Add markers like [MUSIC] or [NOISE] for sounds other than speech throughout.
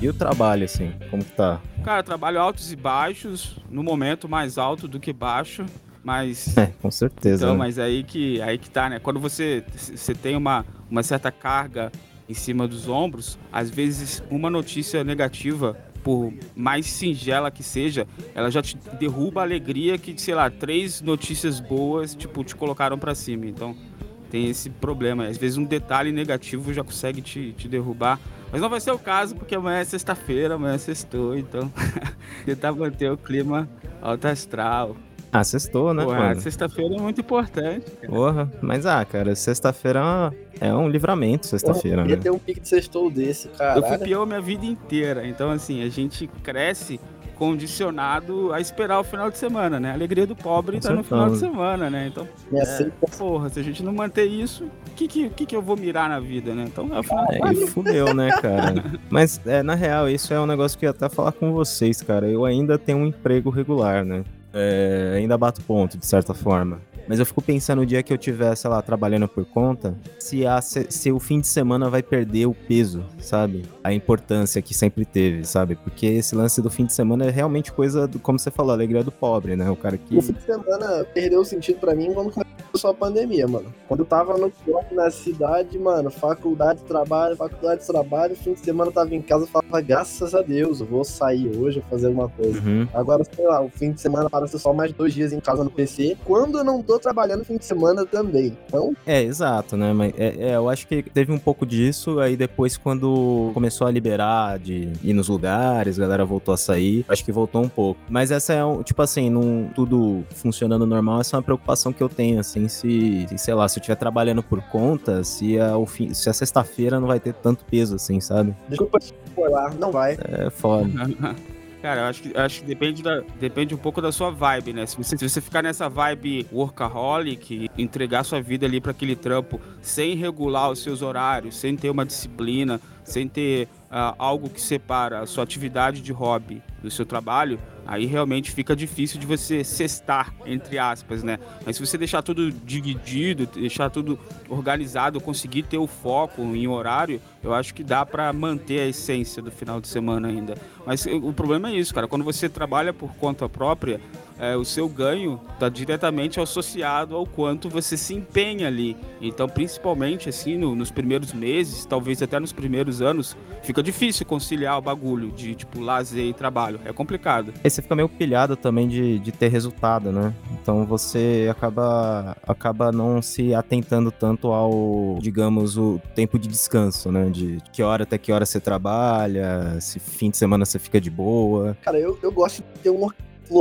E o trabalho, assim, como que tá? Cara, trabalho altos e baixos, no momento mais alto do que baixo, mas... [LAUGHS] É, com certeza. Então, né? mas aí que, aí que tá, né? Quando você, você tem uma, uma certa carga em cima dos ombros, às vezes uma notícia negativa, por mais singela que seja, ela já te derruba a alegria que, sei lá, três notícias boas, tipo, te colocaram para cima. Então, tem esse problema. Às vezes um detalhe negativo já consegue te, te derrubar. Mas não vai ser o caso, porque amanhã é sexta-feira, amanhã é sextou, então [LAUGHS] tentar manter o clima alto astral. Ah, sextou, né, Porra, mano? sexta-feira é muito importante. cara. Porra, mas ah, cara, sexta-feira é um livramento, sexta-feira, Ia né? ter um pique de sextou desse, Eu fui peão minha vida inteira, então assim, a gente cresce condicionado a esperar o final de semana, né? A alegria do pobre Com tá no final de semana, né? Então, Minha é, sexta- porra, se a gente não manter isso, o que, que, que, que eu vou mirar na vida, né? Então é o final É, e fudeu, né, [LAUGHS] cara? Mas, é, na real, isso é um negócio que eu ia até falar com vocês, cara. Eu ainda tenho um emprego regular, né? É, ainda bato ponto, de certa forma. Mas eu fico pensando no dia que eu tiver, sei lá, trabalhando por conta, se, a, se, se o fim de semana vai perder o peso, sabe? A importância que sempre teve, sabe? Porque esse lance do fim de semana é realmente coisa, do, como você falou, alegria do pobre, né? O cara que. O fim de semana perdeu o sentido pra mim quando a pandemia, mano. Quando eu tava no shopping na cidade, mano, faculdade, trabalho, faculdade, trabalho, fim de semana eu tava em casa e falava, graças a Deus, eu vou sair hoje, fazer alguma coisa. Uhum. Agora, sei lá, o fim de semana parece só mais dois dias em casa no PC, quando eu não tô trabalhando fim de semana também. Então, É, exato, né? Mas é, é, eu acho que teve um pouco disso, aí depois quando começou a liberar de ir nos lugares, a galera voltou a sair, acho que voltou um pouco. Mas essa é, um, tipo assim, num, tudo funcionando normal, essa é uma preocupação que eu tenho, assim, se, se, sei lá, se eu estiver trabalhando por conta, se a, o fim, se a sexta-feira não vai ter tanto peso, assim, sabe? desculpa se for lá, não vai. É foda. [LAUGHS] Cara, eu acho que, eu acho que depende, da, depende um pouco da sua vibe, né? Se você, se você ficar nessa vibe workaholic, entregar sua vida ali para aquele trampo sem regular os seus horários, sem ter uma disciplina, sem ter ah, algo que separa a sua atividade de hobby do seu trabalho, aí realmente fica difícil de você cestar, entre aspas, né? Mas se você deixar tudo dividido, deixar tudo organizado, conseguir ter o foco em horário, eu acho que dá para manter a essência do final de semana ainda. Mas eh, o problema é isso, cara. Quando você trabalha por conta própria, é, o seu ganho está diretamente associado ao quanto você se empenha ali. Então, principalmente assim, no- nos primeiros meses, talvez até nos primeiros anos, fica difícil conciliar o bagulho de tipo lazer e trabalho. É complicado. Aí você fica meio pilhado também de, de ter resultado, né? Então você acaba, acaba não se atentando tanto ao, digamos, o tempo de descanso, né? De que hora até que hora você trabalha, se fim de semana você fica de boa. Cara, eu, eu gosto de ter um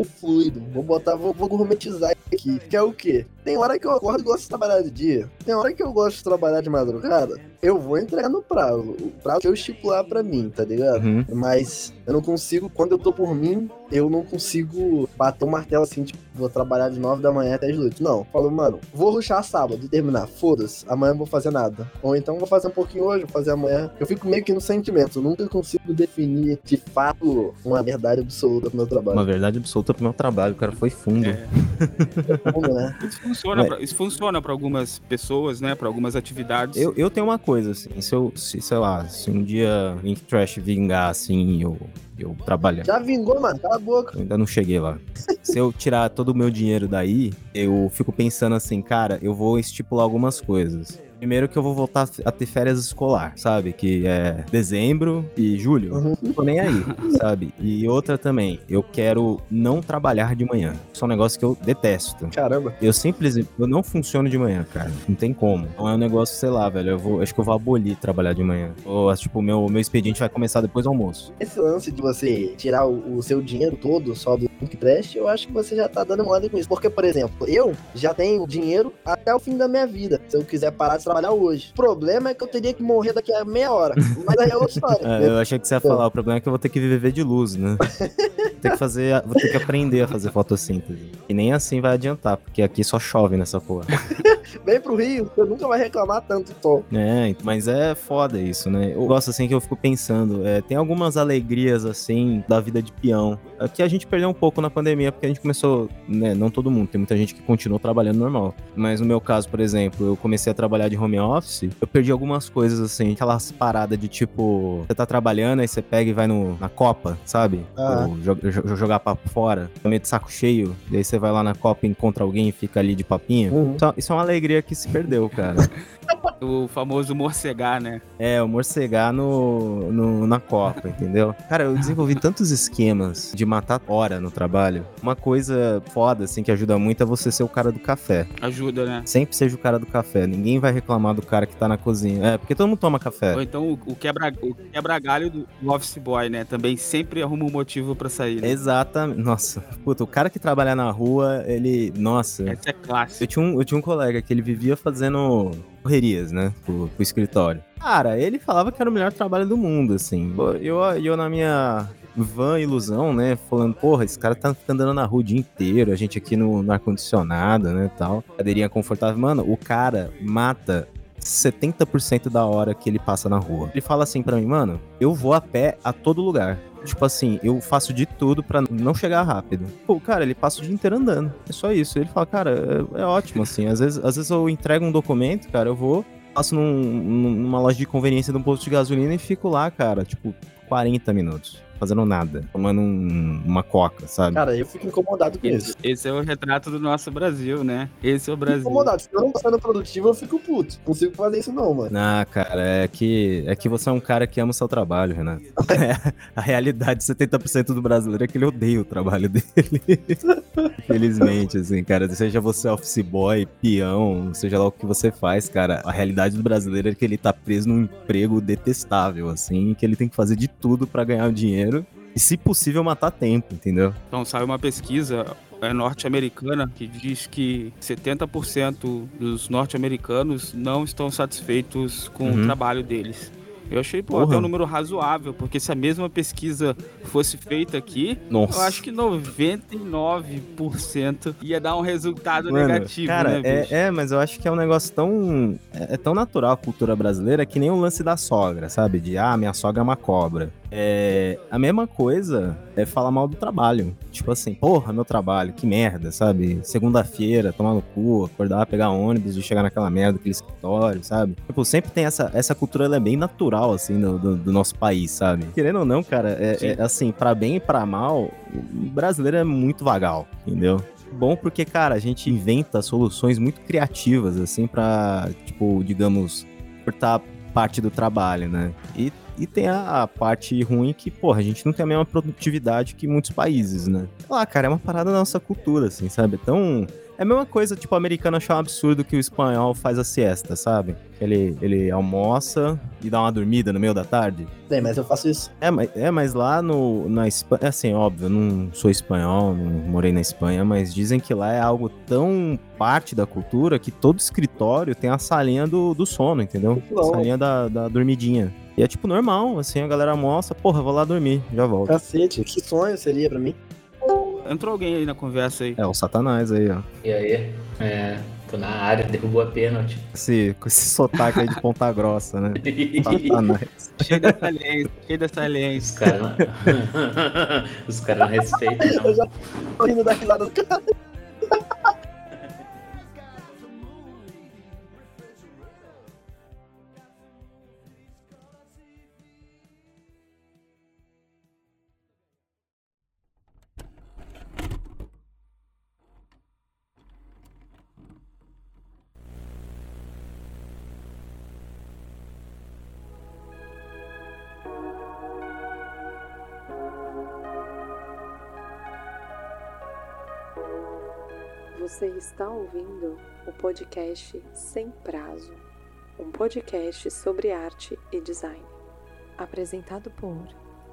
fluido. Vou botar, vou, vou gourmetizar aqui. Que é o quê? Tem hora que eu acordo e gosto de trabalhar de dia. Tem hora que eu gosto de trabalhar de madrugada. Eu vou entregar no prazo. O prazo que eu estipular pra mim, tá ligado? Uhum. Mas eu não consigo, quando eu tô por mim, eu não consigo bater um martelo assim, tipo, vou trabalhar de 9 da manhã até as 8. Não. Falo, mano, vou ruxar sábado e terminar. Foda-se, amanhã eu não vou fazer nada. Ou então vou fazer um pouquinho hoje, vou fazer amanhã. Eu fico meio que no sentimento. Eu nunca consigo definir de fato uma verdade absoluta pro meu trabalho. Uma verdade absoluta pro meu trabalho, o cara foi fundo. É. [LAUGHS] Como, né? Isso funciona, pra, isso funciona para algumas pessoas, né? Para algumas atividades. Eu, eu tenho uma coisa, assim, se eu, se, sei lá, se um dia Link Trash vingar, assim, e eu, eu trabalhar. Já vingou, mano. Cala a boca. Eu ainda não cheguei lá. Se eu tirar todo o meu dinheiro daí, eu fico pensando assim, cara, eu vou estipular algumas coisas. Primeiro que eu vou voltar a ter férias escolar, sabe? Que é dezembro e julho. Uhum. Não tô nem aí, [LAUGHS] sabe? E outra também, eu quero não trabalhar de manhã. Isso é um negócio que eu detesto. Caramba. Eu simplesmente, eu não funciono de manhã, cara. Não tem como. Então é um negócio, sei lá, velho. Eu vou, acho que eu vou abolir trabalhar de manhã. Ou, tipo, meu, meu expediente vai começar depois do almoço. Esse lance de você tirar o, o seu dinheiro todo só do Trash, eu acho que você já tá dando mole com isso. Porque, por exemplo, eu já tenho dinheiro até o fim da minha vida. Se eu quiser parar de trabalhar hoje. O problema é que eu teria que morrer daqui a meia hora. Mas aí é outra história. [LAUGHS] É, eu achei que você ia falar, o problema é que eu vou ter que viver de luz, né? [LAUGHS] ter que fazer, vou ter que aprender a fazer fotossíntese. E nem assim vai adiantar, porque aqui só chove nessa porra. [LAUGHS] Vem pro Rio, você nunca vai reclamar tanto do sol. É, mas é foda isso, né? Eu gosto assim que eu fico pensando, é, tem algumas alegrias assim da vida de peão, que a gente perdeu um pouco na pandemia, porque a gente começou, né, não todo mundo, tem muita gente que continuou trabalhando normal. Mas no meu caso, por exemplo, eu comecei a trabalhar de home office, eu perdi algumas coisas assim, aquelas paradas de tipo, você tá trabalhando, aí você pega e vai no, na Copa, sabe? Ah. Ou jo- jo- jogar papo fora, meio de saco cheio, e aí você vai lá na Copa e encontra alguém e fica ali de papinho. Uhum. Isso, isso é uma alegria que se perdeu, cara. [LAUGHS] O famoso morcegar, né? É, o morcegar no, no- na Copa, entendeu? Cara, eu desenvolvi tantos esquemas de matar hora no trabalho. Uma coisa foda, assim, que ajuda muito é você ser o cara do café. Ajuda, né? Sempre seja o cara do café. Ninguém vai reclamar do cara que tá na cozinha. É, porque todo mundo toma café. Ou então o, o quebra, quebra-galho do do office boy, né? Também sempre arruma um motivo pra sair. Né? Exatamente. Nossa, puta, o cara que trabalha na rua, ele. Nossa. Essa é clássica. Eu tinha, um, eu tinha um colega que ele vivia fazendo correrias, né, pro, pro escritório. Cara, ele falava que era o melhor trabalho do mundo, assim. Eu, eu na minha van ilusão, né, falando, porra, esse cara tá andando na rua o dia inteiro, a gente aqui no, no ar-condicionado, né, tal. Cadeirinha confortável. Mano, o cara mata 70% da hora que ele passa na rua. Ele fala assim pra mim, mano, eu vou a pé a todo lugar. Tipo assim, eu faço de tudo pra não chegar rápido. Pô, cara, ele passa o dia inteiro andando. É só isso. Ele fala, cara, é, é ótimo, assim. Às vezes, às vezes eu entrego um documento, cara, eu vou, passo num- numa loja de conveniência de um posto de gasolina e fico lá, cara, tipo, 40 minutos. Fazendo nada. Tomando um- uma coca, sabe? Cara, eu fico incomodado com isso. Esse, esse é o retrato do nosso Brasil, né? Esse é o Fico Brasil. incomodado. Se eu não sendo produtivo, eu fico puto. Não consigo fazer isso não, mano. Ah, cara, é que, é que você é um cara que ama o seu trabalho, Renato. É, a realidade de 70% do brasileiro é que ele odeia o trabalho [LAUGHS] dele. Infelizmente, assim, cara, seja você office boy, peão, seja lá o que você faz, cara, a realidade do brasileiro é que ele tá preso num emprego detestável, assim, que ele tem que fazer de tudo pra ganhar o dinheiro e, se possível, matar tempo, entendeu? Então saiu uma pesquisa é, norte-americana que diz que 70% dos norte-americanos não estão satisfeitos com Uhum. o trabalho deles. Eu achei, pô, até um número razoável, porque se a mesma pesquisa fosse feita aqui, Nossa. eu acho que 99% ia dar um resultado Mano, negativo, cara, né, é, é, mas eu acho que é um negócio tão. É, é tão natural a cultura brasileira que nem o lance da sogra, sabe? De, ah, minha sogra é uma cobra. É. A mesma coisa é falar mal do trabalho. Tipo assim, porra, meu trabalho, que merda, sabe? Segunda-feira, tomar no cu, acordar, pegar ônibus e chegar naquela merda, aquele escritório, sabe? Tipo, sempre tem essa, essa cultura, ela é bem natural, assim, do, do, do nosso país, sabe? Querendo ou não, cara, é, é, assim, pra bem e pra mal, o brasileiro é muito vagal, entendeu? Bom porque, cara, a gente inventa soluções muito criativas, assim, pra, tipo, digamos, cortar parte do trabalho, né? E, e tem a, a parte ruim que, porra, a gente não tem a mesma produtividade que muitos países, né? Lá, cara, é uma parada da nossa cultura, assim, sabe? Então, é a mesma coisa, tipo, o americano achar um absurdo que o espanhol faz a siesta, sabe? Ele, ele almoça e dá uma dormida no meio da tarde. Bem, mas eu faço isso. É, mas, é, mas lá no, na Espanha, assim, óbvio, eu não sou espanhol, não morei na Espanha, mas dizem que lá é algo tão parte da cultura que todo escritório tem a salinha do, do sono, entendeu? Não. Salinha da, da dormidinha. E é tipo normal, assim, a galera almoça, porra, vou lá dormir, já volto. Cacete, que sonho seria pra mim. Entrou alguém aí na conversa aí. É, o satanás aí, ó. E aí? É, tô na área, derrubou a pênalti. Esse, com esse sotaque aí de ponta grossa, né? [LAUGHS] Satanás. Cheio da saliência, cheio da Os saliência. caras não... [LAUGHS] Os caras não respeitam, Eu não. já tô rindo da risada do cara. Está ouvindo o podcast Sem Prazo, um podcast sobre arte e design. apresentado por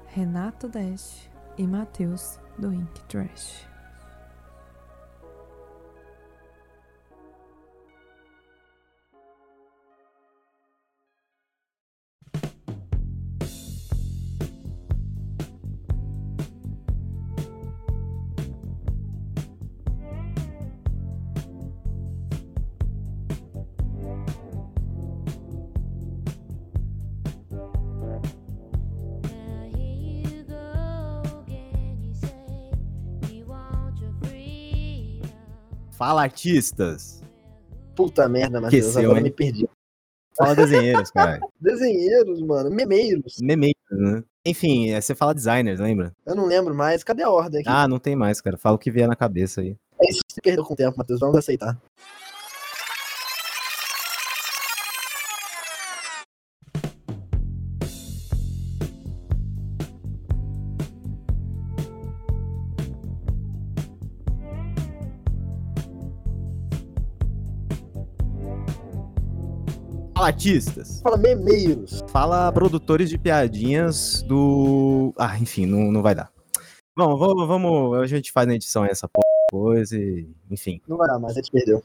Renato Dash e Matheus do Ink Trash. Fala, artistas. Puta merda, Matheus, Esqueceu, agora hein? me perdi. Fala, desenheiros, cara. [LAUGHS] Desenheiros, mano, memeiros. Memeiros, né? Enfim, é, você fala designers, lembra? Eu não lembro mais. Cadê a ordem aqui? Ah, não tem mais, cara. Fala o que vier na cabeça aí. É isso que você perdeu com o tempo, Matheus. Vamos aceitar. Fala, artistas. Fala memeiros. Fala, produtores de piadinhas do. Ah, enfim, não, não vai dar. Bom, vamos, vamos. A gente faz na edição essa porra coisa e. Enfim. Não vai dar mais, a gente perdeu.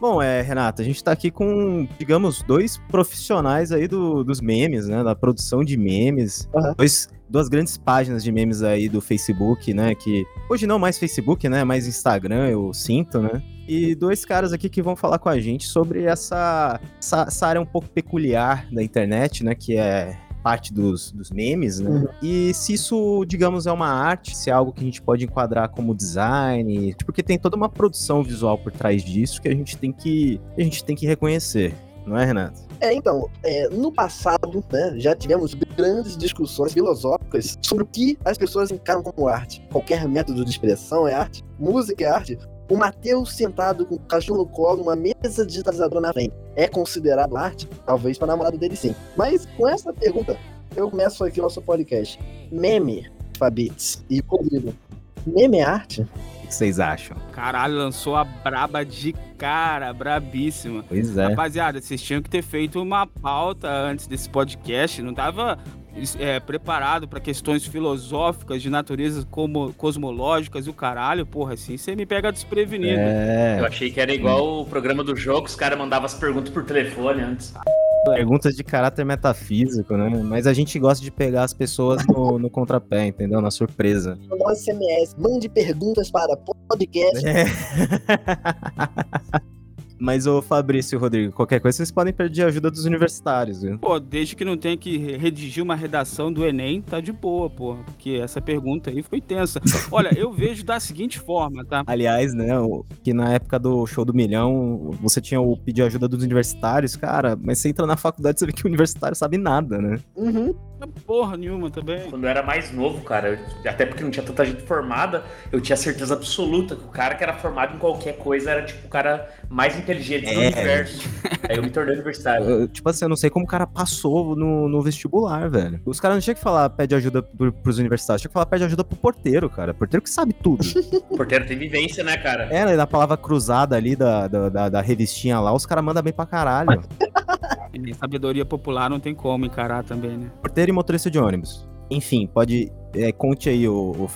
Bom, é, Renata, a gente tá aqui com, digamos, dois profissionais aí do, dos memes, né? Da produção de memes. Aham. Dois, duas grandes páginas de memes aí do Facebook, né? Que hoje não mais Facebook, né? Mais Instagram, eu sinto, né? E dois caras aqui que vão falar com a gente sobre essa, essa, essa área um pouco peculiar da internet, né? Que é parte dos, dos memes, né? Uhum. E se isso, digamos, é uma arte, se é algo que a gente pode enquadrar como design, porque tem toda uma produção visual por trás disso que a gente tem que, a gente tem que reconhecer, não é, Renato? É, então, é, no passado, né, já tivemos grandes discussões filosóficas sobre o que as pessoas encaram como arte. Qualquer método de expressão é arte, música é arte. O Matheus sentado com o cachorro no colo, uma mesa digitalizadora na frente, é considerado arte? Talvez para namorado dele sim. Mas com essa pergunta, eu começo aqui nosso podcast. Meme, Fabitz e Rodrigo. Meme é arte? O que vocês acham? Caralho, lançou a braba de cara, brabíssima. Pois é. Rapaziada, vocês tinham que ter feito uma pauta antes desse podcast. Não tava é, preparado para questões filosóficas de natureza como cosmológicas e o caralho. Porra, assim você me pega desprevenido. É, Eu achei que era igual o programa do jogo, os caras mandavam as perguntas por telefone antes. Perguntas de caráter metafísico, né? Mas a gente gosta de pegar as pessoas no, no contrapé, entendeu? Na surpresa. Um SMS. Mande perguntas para [LAUGHS] podcast. É. Mas, ô Fabrício e Rodrigo, qualquer coisa vocês podem pedir ajuda dos universitários, viu? Pô, desde que não tenha que re- redigir uma redação do Enem, tá de boa, pô. Porque essa pergunta aí foi tensa. [LAUGHS] Olha, eu vejo da seguinte forma, tá? Aliás, né, o- que na época do show do milhão, você tinha o pedir ajuda dos universitários, cara, mas você entra na faculdade e você vê que o universitário sabe nada, né? Uhum. Porra nenhuma também. Quando eu era mais novo, cara, eu- até porque não tinha tanta gente formada, eu tinha certeza absoluta que o cara que era formado em qualquer coisa era tipo o cara mais inteligente do É. universo. Aí eu me tornei universitário. Eu, tipo assim, eu não sei como o cara passou no, no vestibular, velho. Os caras não tinham que falar pede ajuda pro, pros universitários, tinha que falar pede ajuda pro porteiro, cara. Porteiro que sabe tudo. O [LAUGHS] porteiro tem vivência, né, cara? é, né, da palavra cruzada ali da, da, da, da revistinha lá, os caras mandam bem pra caralho. [LAUGHS] E sabedoria popular não tem como encarar também, né? Porteiro e motorista de ônibus. Enfim, pode. É, conte aí, o, o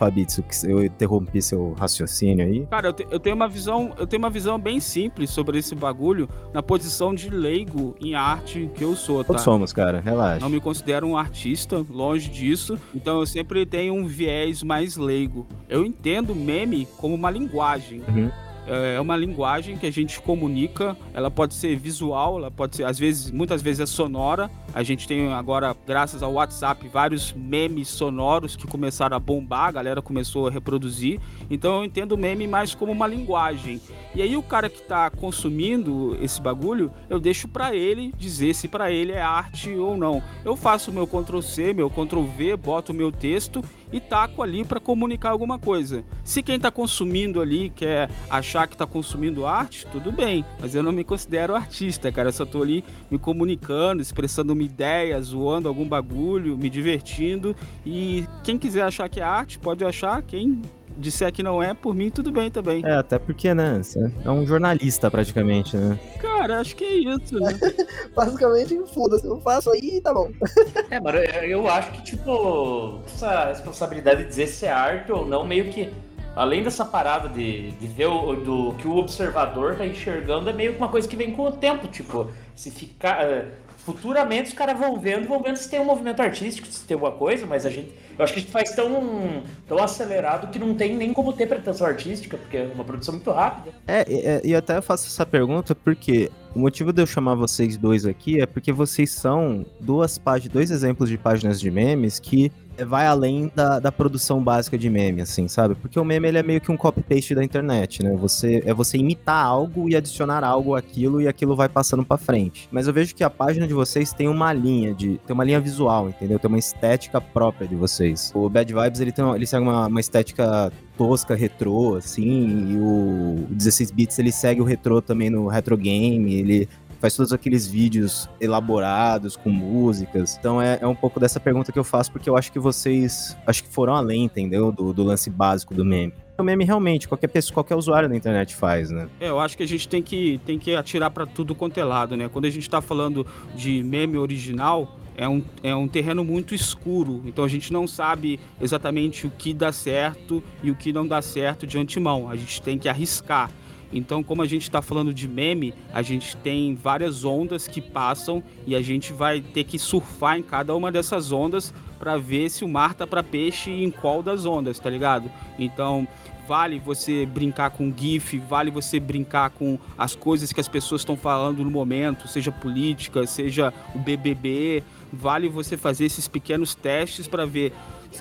que eu interrompi seu raciocínio aí. Cara, eu, te- eu tenho uma visão, eu tenho uma visão bem simples sobre esse bagulho na posição de leigo em arte que eu sou, tá? Todos somos, cara, relaxa. Não me considero um artista, longe disso. Então eu sempre tenho um viés mais leigo. Eu entendo meme como uma linguagem. Uhum. É uma linguagem que a gente comunica. Ela pode ser visual, ela pode ser, às vezes, muitas vezes é sonora. A gente tem agora, graças ao WhatsApp, vários memes sonoros que começaram a bombar, a galera começou a reproduzir. Então eu entendo o meme mais como uma linguagem. E aí o cara que tá consumindo esse bagulho, eu deixo pra ele dizer se pra ele é arte ou não. Eu faço meu Ctrl C, meu Ctrl V, boto o meu texto e taco ali pra comunicar alguma coisa. Se quem tá consumindo ali quer achar que tá consumindo arte, tudo bem, mas eu não me considero artista, cara. Eu só tô ali me comunicando, expressando uma ideia, zoando algum bagulho, me divertindo. E quem quiser achar que é arte, pode achar. Quem disser que não é, por mim, tudo bem também. É, até porque, né, você é um jornalista praticamente, né? Cara, acho que é isso, né? [LAUGHS] Basicamente, foda-se. Eu faço aí e tá bom. [LAUGHS] É, mano, eu eu acho que, tipo, essa responsabilidade de dizer se é arte ou não, meio que. Além dessa parada de, de ver o do que o observador tá enxergando, é meio que uma coisa que vem com o tempo. Tipo, se ficar. eh, Futuramente os caras vão vendo, vão vendo se tem um movimento artístico, se tem alguma coisa, mas a gente. Eu acho que a gente faz tão, tão acelerado que não tem nem como ter pretensão artística, porque é uma produção muito rápida. É, é, e até faço essa pergunta porque o motivo de eu chamar vocês dois aqui é porque vocês são duas páginas, dois exemplos de páginas de memes que vai além da, da produção básica de meme, assim, sabe? Porque o meme ele é meio que um copy-paste da internet, né? Você, é você imitar algo e adicionar algo àquilo e aquilo vai passando para frente. Mas eu vejo que a página de vocês tem uma linha de. tem uma linha visual, entendeu? Tem uma estética própria de vocês. O Bad Vibes ele, tem uma, ele segue uma, uma estética tosca, retrô, assim, e o 16 bits ele segue o retrô também no retro game, ele faz todos aqueles vídeos elaborados com músicas. Então é, é, um pouco dessa pergunta que eu faço, porque eu acho que vocês acho que foram além, entendeu? Do, do lance básico do meme. O meme realmente, qualquer pessoa, qualquer usuário da internet faz, né? É, eu acho que a gente tem que, tem que atirar para tudo quanto é lado, né? Quando a gente tá falando de meme original, é um, é um terreno muito escuro, então a gente não sabe exatamente o que dá certo e o que não dá certo de antemão. A gente tem que arriscar. Então, como a gente está falando de meme, a gente tem várias ondas que passam e a gente vai ter que surfar em cada uma dessas ondas para ver se o mar tá para peixe em qual das ondas, tá ligado? Então, vale você brincar com GIF, vale você brincar com as coisas que as pessoas estão falando no momento, seja política, seja o BBB, vale você fazer esses pequenos testes para ver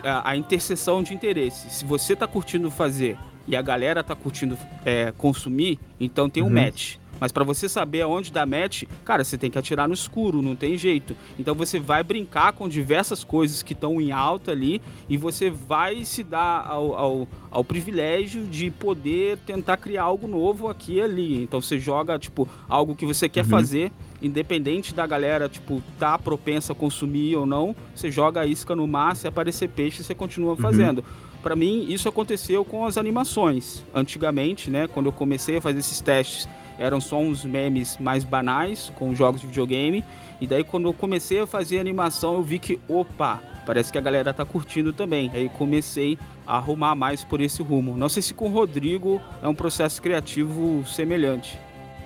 a, a interseção de interesses. Se você está curtindo fazer e a galera tá curtindo é, consumir, então tem um uhum. match. Mas para você saber aonde dá match, cara, você tem que atirar no escuro, não tem jeito. Então você vai brincar com diversas coisas que estão em alta ali e você vai se dar ao, ao, ao, privilégio de poder tentar criar algo novo aqui e ali. Então você joga, tipo, algo que você quer uhum. fazer, independente da galera, tipo, tá propensa a consumir ou não, você joga a isca no mar, se aparecer peixe, você continua uhum. fazendo. Uhum. Para mim, isso aconteceu com as animações. Antigamente, né, quando eu comecei a fazer esses testes, eram só uns memes mais banais com jogos de videogame. E daí, quando eu comecei a fazer animação, eu vi que, opa, parece que a galera tá curtindo também. Aí comecei a arrumar mais por esse rumo. Não sei se com o Rodrigo é um processo criativo semelhante.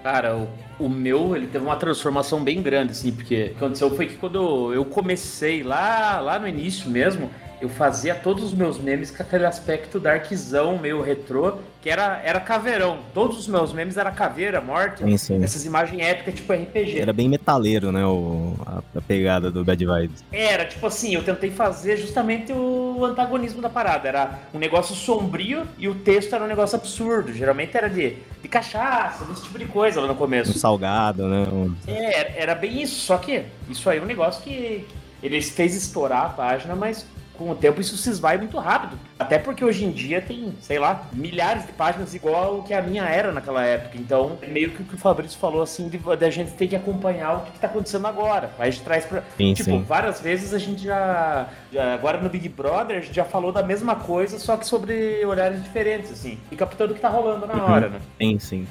Cara, o, o, meu, ele teve uma transformação bem grande, assim, porque o que aconteceu foi que quando eu comecei lá, lá no início mesmo, eu fazia todos os meus memes com aquele aspecto darkzão, meio retrô, que era, era caveirão. Todos os meus memes era caveira, morte, sim, sim. essas imagens épicas, tipo RPG. Era bem metaleiro, né, o, a, a, pegada do Bad Vibes. Era, tipo assim, eu tentei fazer justamente o antagonismo da parada. Era um negócio sombrio e o texto era um negócio absurdo. Geralmente era de, de cachaça, desse tipo de coisa lá no começo. Um salgado, né? Um... É, era bem isso, só que isso aí é um negócio que ele fez estourar a página, mas com o tempo isso se esvai muito rápido. Até porque hoje em dia tem, sei lá, milhares de páginas igual o que a minha era naquela época. Então, meio que o que o Fabrício falou, assim, de, de a gente ter que acompanhar o que, está acontecendo agora. A gente traz pra. Sim, tipo, sim. várias vezes a gente já, já, Agora no Big Brother, a gente já falou da mesma coisa, só que sobre horários diferentes, assim. E captando o que tá rolando na uhum. hora, né? Sim, sim.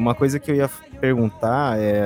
Uma coisa que eu ia perguntar é,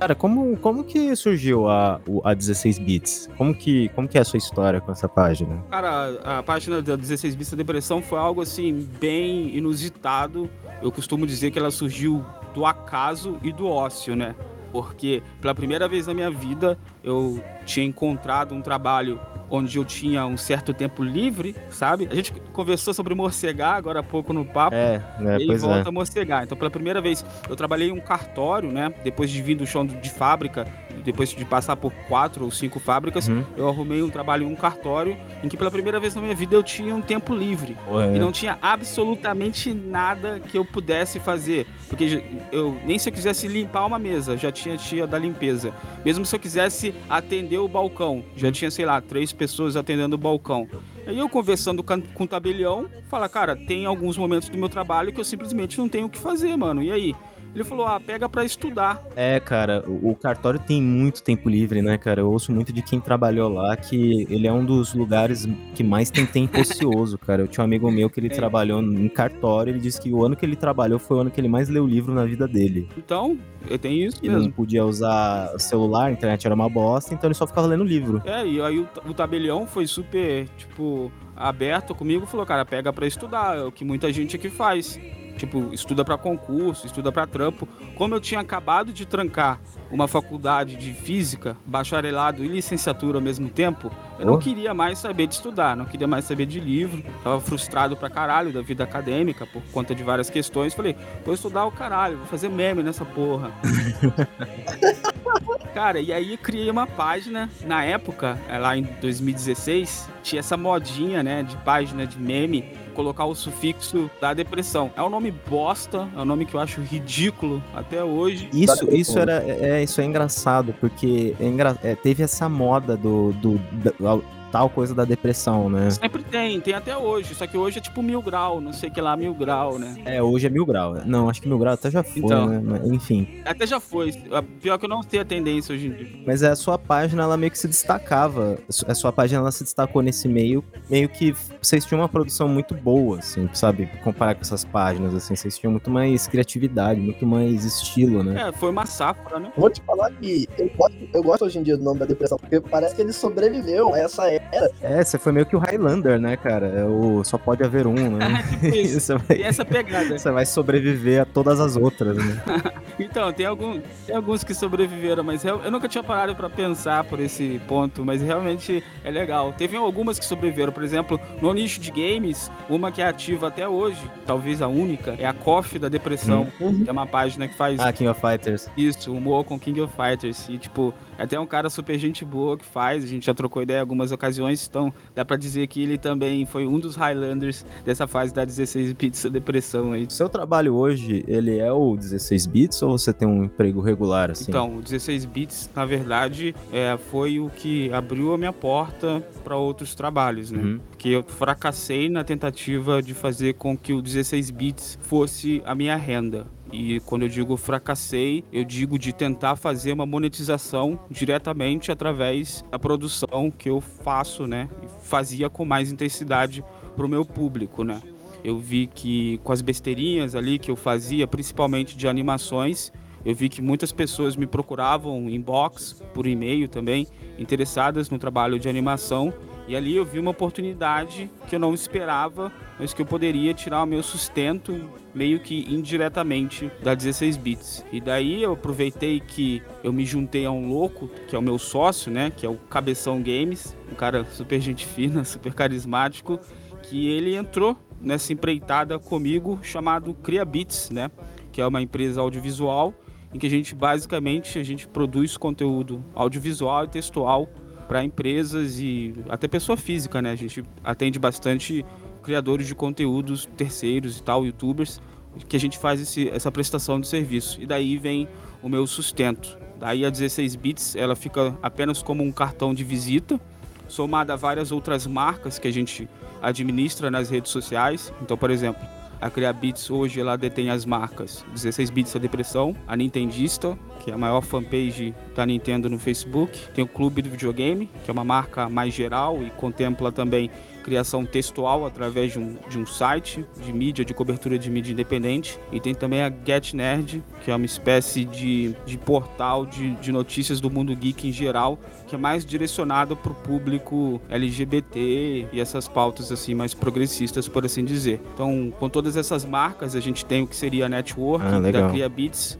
cara, como, como que surgiu a, a 16 bits? Como que, como que é a sua história com essa página? Cara, a página da 16 bits da depressão foi algo assim bem inusitado. Eu costumo dizer que ela surgiu do acaso e do ócio, né? Porque pela primeira vez na minha vida eu tinha encontrado um trabalho onde eu tinha um certo tempo livre, sabe? A gente conversou sobre morcegar agora há pouco no papo. É, né? E volta é. a morcegar. Então, pela primeira vez, eu trabalhei em um cartório, né? Depois de vir do chão de fábrica, depois de passar por quatro ou cinco fábricas, uhum. eu arrumei um trabalho em um cartório em que pela primeira vez na minha vida eu tinha um tempo livre. Ué. E não tinha absolutamente nada que eu pudesse fazer. Porque eu nem se eu quisesse limpar uma mesa, já tinha tia da limpeza. Mesmo se eu quisesse atender o balcão, já tinha, sei lá, três pessoas atendendo o balcão. Aí eu conversando com o tabelião, fala, cara, tem alguns momentos do meu trabalho que eu simplesmente não tenho o que fazer, mano. E aí? Ele falou: ah, pega pra estudar. É, cara, o, cartório tem muito tempo livre, né, cara? Eu ouço muito de quem trabalhou lá que ele é um dos lugares que mais tem tempo ocioso, [LAUGHS] cara. Eu tinha um amigo meu que ele É. trabalhou em cartório, ele disse que o ano que ele trabalhou foi o ano que ele mais leu livro na vida dele. Então, eu tenho isso Ele não mesmo. podia usar celular, a internet era uma bosta, então ele só ficava lendo livro. É, e aí o, o tabelião foi super, tipo, aberto comigo, falou, cara, pega pra estudar, é o que muita gente aqui faz. Tipo, estuda pra concurso, estuda pra trampo. Como eu tinha acabado de trancar uma faculdade de física, bacharelado e licenciatura ao mesmo tempo, eu não queria mais saber de estudar, não queria mais saber de livro. Tava frustrado pra caralho da vida acadêmica por conta de várias questões. Falei, vou estudar o caralho, vou fazer meme nessa porra. [LAUGHS] Cara, e aí eu criei uma página, na época, é lá em 2016, tinha essa modinha, né, de página de meme, colocar o sufixo da depressão. É um nome bosta, é um nome que eu acho ridículo até hoje. Isso, isso era, é, isso é engraçado, porque é engra- é, teve essa moda do, do da- tal coisa da depressão, né? Sempre tem, tem até hoje, só que hoje é tipo mil grau, não sei que lá, mil grau, né? É, hoje é mil grau. Não, acho que mil grau até já foi, Então. né? Mas, enfim. Até já foi, pior que eu não sei a tendência hoje em dia. Mas é, a sua página, ela meio que se destacava. A sua página, ela se destacou nesse meio, meio que vocês tinham uma produção muito boa, assim, sabe? Comparar com essas páginas, assim, vocês tinham muito mais criatividade, muito mais estilo, né? É, foi uma safra, né? Vou te falar que eu gosto, eu gosto hoje em dia do nome da depressão, porque parece que ele sobreviveu a essa era. É, você foi meio que o Highlander, né, cara? É o só pode haver um, né? [LAUGHS] Tipo [LAUGHS] isso. você, vai, essa pegada. você vai sobreviver a todas as outras, né? [LAUGHS] Então, tem, algum, tem alguns que sobreviveram, mas eu, eu nunca tinha parado pra pensar por esse ponto, mas realmente é legal. Teve algumas que sobreviveram, por exemplo, no nicho de games, uma que é ativa até hoje, talvez a única, é a Coffee da Depressão, que é uma página que faz Ah, King of Fighters. isso, humor com King of Fighters. E, tipo, até um cara super gente boa que faz, a gente já trocou ideia em algumas ocasiões, então dá pra dizer que ele também foi um dos Highlanders dessa fase da 16 bits da depressão aí. Seu trabalho hoje, ele é o 16 bits ou você tem um emprego regular, assim? Então, o 16 bits, na verdade, é, foi o que abriu a minha porta para outros trabalhos, né? Uhum. Porque eu fracassei na tentativa de fazer com que o 16 bits fosse a minha renda. E quando eu digo fracassei, eu digo de tentar fazer uma monetização diretamente através da produção que eu faço, né? Fazia com mais intensidade para o meu público, né? Eu vi que com as besteirinhas ali que eu fazia, principalmente de animações, eu vi que muitas pessoas me procuravam em box, por e-mail também, interessadas no trabalho de animação. E ali eu vi uma oportunidade que eu não esperava, mas que eu poderia tirar o meu sustento meio que indiretamente da 16 bits. E daí eu aproveitei que eu me juntei a um louco, que é o meu sócio, né, que é o Cabeção Games, um cara super gente fina, [LAUGHS] super carismático, que ele entrou nessa empreitada comigo chamado Cria Beats, né, que é uma empresa audiovisual em que a gente basicamente a gente produz conteúdo audiovisual e textual para empresas e até pessoa física, né? A gente atende bastante criadores de conteúdos terceiros e tal, youtubers, que a gente faz esse, essa prestação de serviço. E daí vem o meu sustento. Daí a 16 bits, ela fica apenas como um cartão de visita, somada a várias outras marcas que a gente administra nas redes sociais. Então, por exemplo, a Criabits hoje ela detém as marcas. 16 Bits da Depressão, a Nintendista, que é a maior fanpage da Nintendo no Facebook, tem o Clube do Videogame, que é uma marca mais geral e contempla também criação textual através de um, de um site de mídia, de cobertura de mídia independente. E tem também a Get Nerd, que é uma espécie de, de portal de, de notícias do mundo geek em geral, que é mais direcionado para o público LGBT e essas pautas assim mais progressistas, por assim dizer. Então, com todas essas marcas, a gente tem o que seria a network Ah, da CriaBits,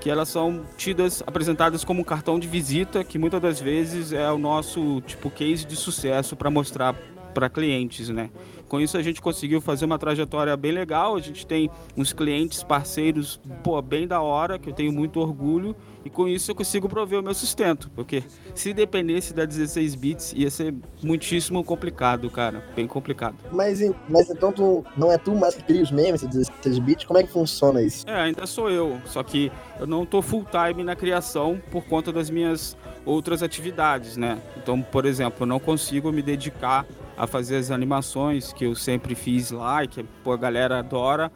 que elas são tidas, apresentadas como um cartão de visita, que muitas das vezes é o nosso tipo case de sucesso para mostrar para clientes, né? Com isso a gente conseguiu fazer uma trajetória bem legal. A gente tem uns clientes parceiros, pô, bem da hora, que eu tenho muito orgulho. E com isso eu consigo prover o meu sustento. Porque se dependesse da 16 bits, ia ser muitíssimo complicado, cara. Bem complicado. Mas, mas então tu, não é tu mais que cria os memes, esses 16 bits? Como é que funciona isso? É, ainda sou eu. Só que eu não tô full time na criação por conta das minhas outras atividades, né? Então, por exemplo, eu não consigo me dedicar a fazer as animações que eu sempre fiz lá e que pô, a galera adora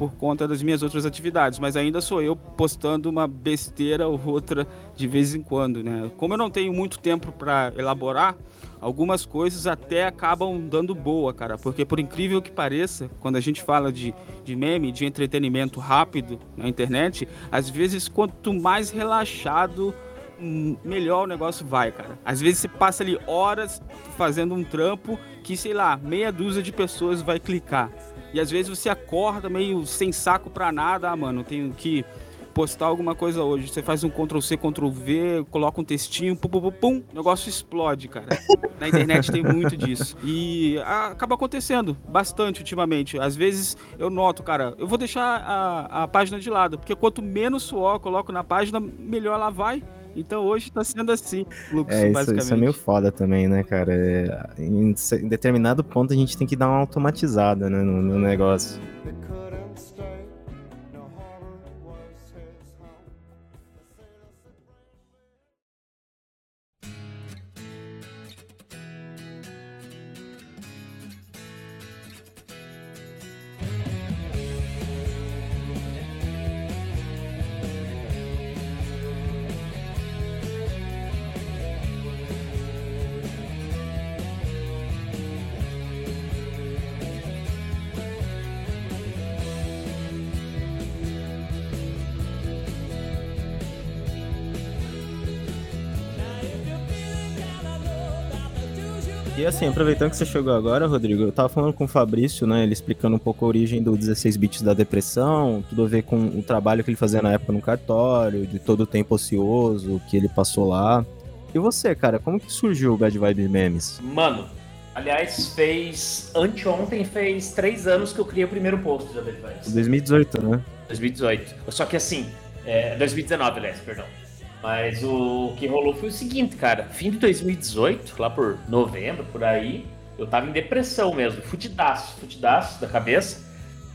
por conta das minhas outras atividades, mas ainda sou eu postando uma besteira ou outra de vez em quando, né? Como eu não tenho muito tempo para elaborar, algumas coisas até acabam dando boa, cara. Porque por incrível que pareça, quando a gente fala de, de meme, de entretenimento rápido na internet, às vezes quanto mais relaxado, melhor o negócio vai, cara. Às vezes você passa ali horas fazendo um trampo que, sei lá, meia dúzia de pessoas vai clicar. E às vezes você acorda meio sem saco pra nada, ah, mano, tenho que postar alguma coisa hoje. Você faz um Ctrl C, Ctrl V, coloca um textinho, pum, pum, pum, pum o negócio explode, cara. [LAUGHS] Na internet tem muito disso. E acaba acontecendo bastante ultimamente. Às vezes eu noto, cara, eu vou deixar a, a página de lado, porque quanto menos suor eu coloco na página, melhor ela vai. Então hoje tá sendo assim, fluxo, é, isso, isso, é meio foda também, né, cara? É, em, em, determinado ponto a gente tem que dar uma automatizada né, no, no negócio. Assim, aproveitando que você chegou agora, Rodrigo, eu tava falando com o Fabrício, né? Ele explicando um pouco a origem do 16 bits da depressão, tudo a ver com o trabalho que ele fazia na época no cartório, de todo o tempo ocioso que ele passou lá. E você, cara, como que surgiu o Bad Vibe Memes? Mano, aliás, fez. Anteontem fez três anos que eu criei o primeiro post da Bad Vibes. 2018, né? 2018. Só que assim, é, 2019, aliás, perdão. Mas o que rolou foi o seguinte, cara. Fim de 2018, lá por novembro, por aí, eu tava em depressão mesmo, fudidaço, fudidaço da cabeça,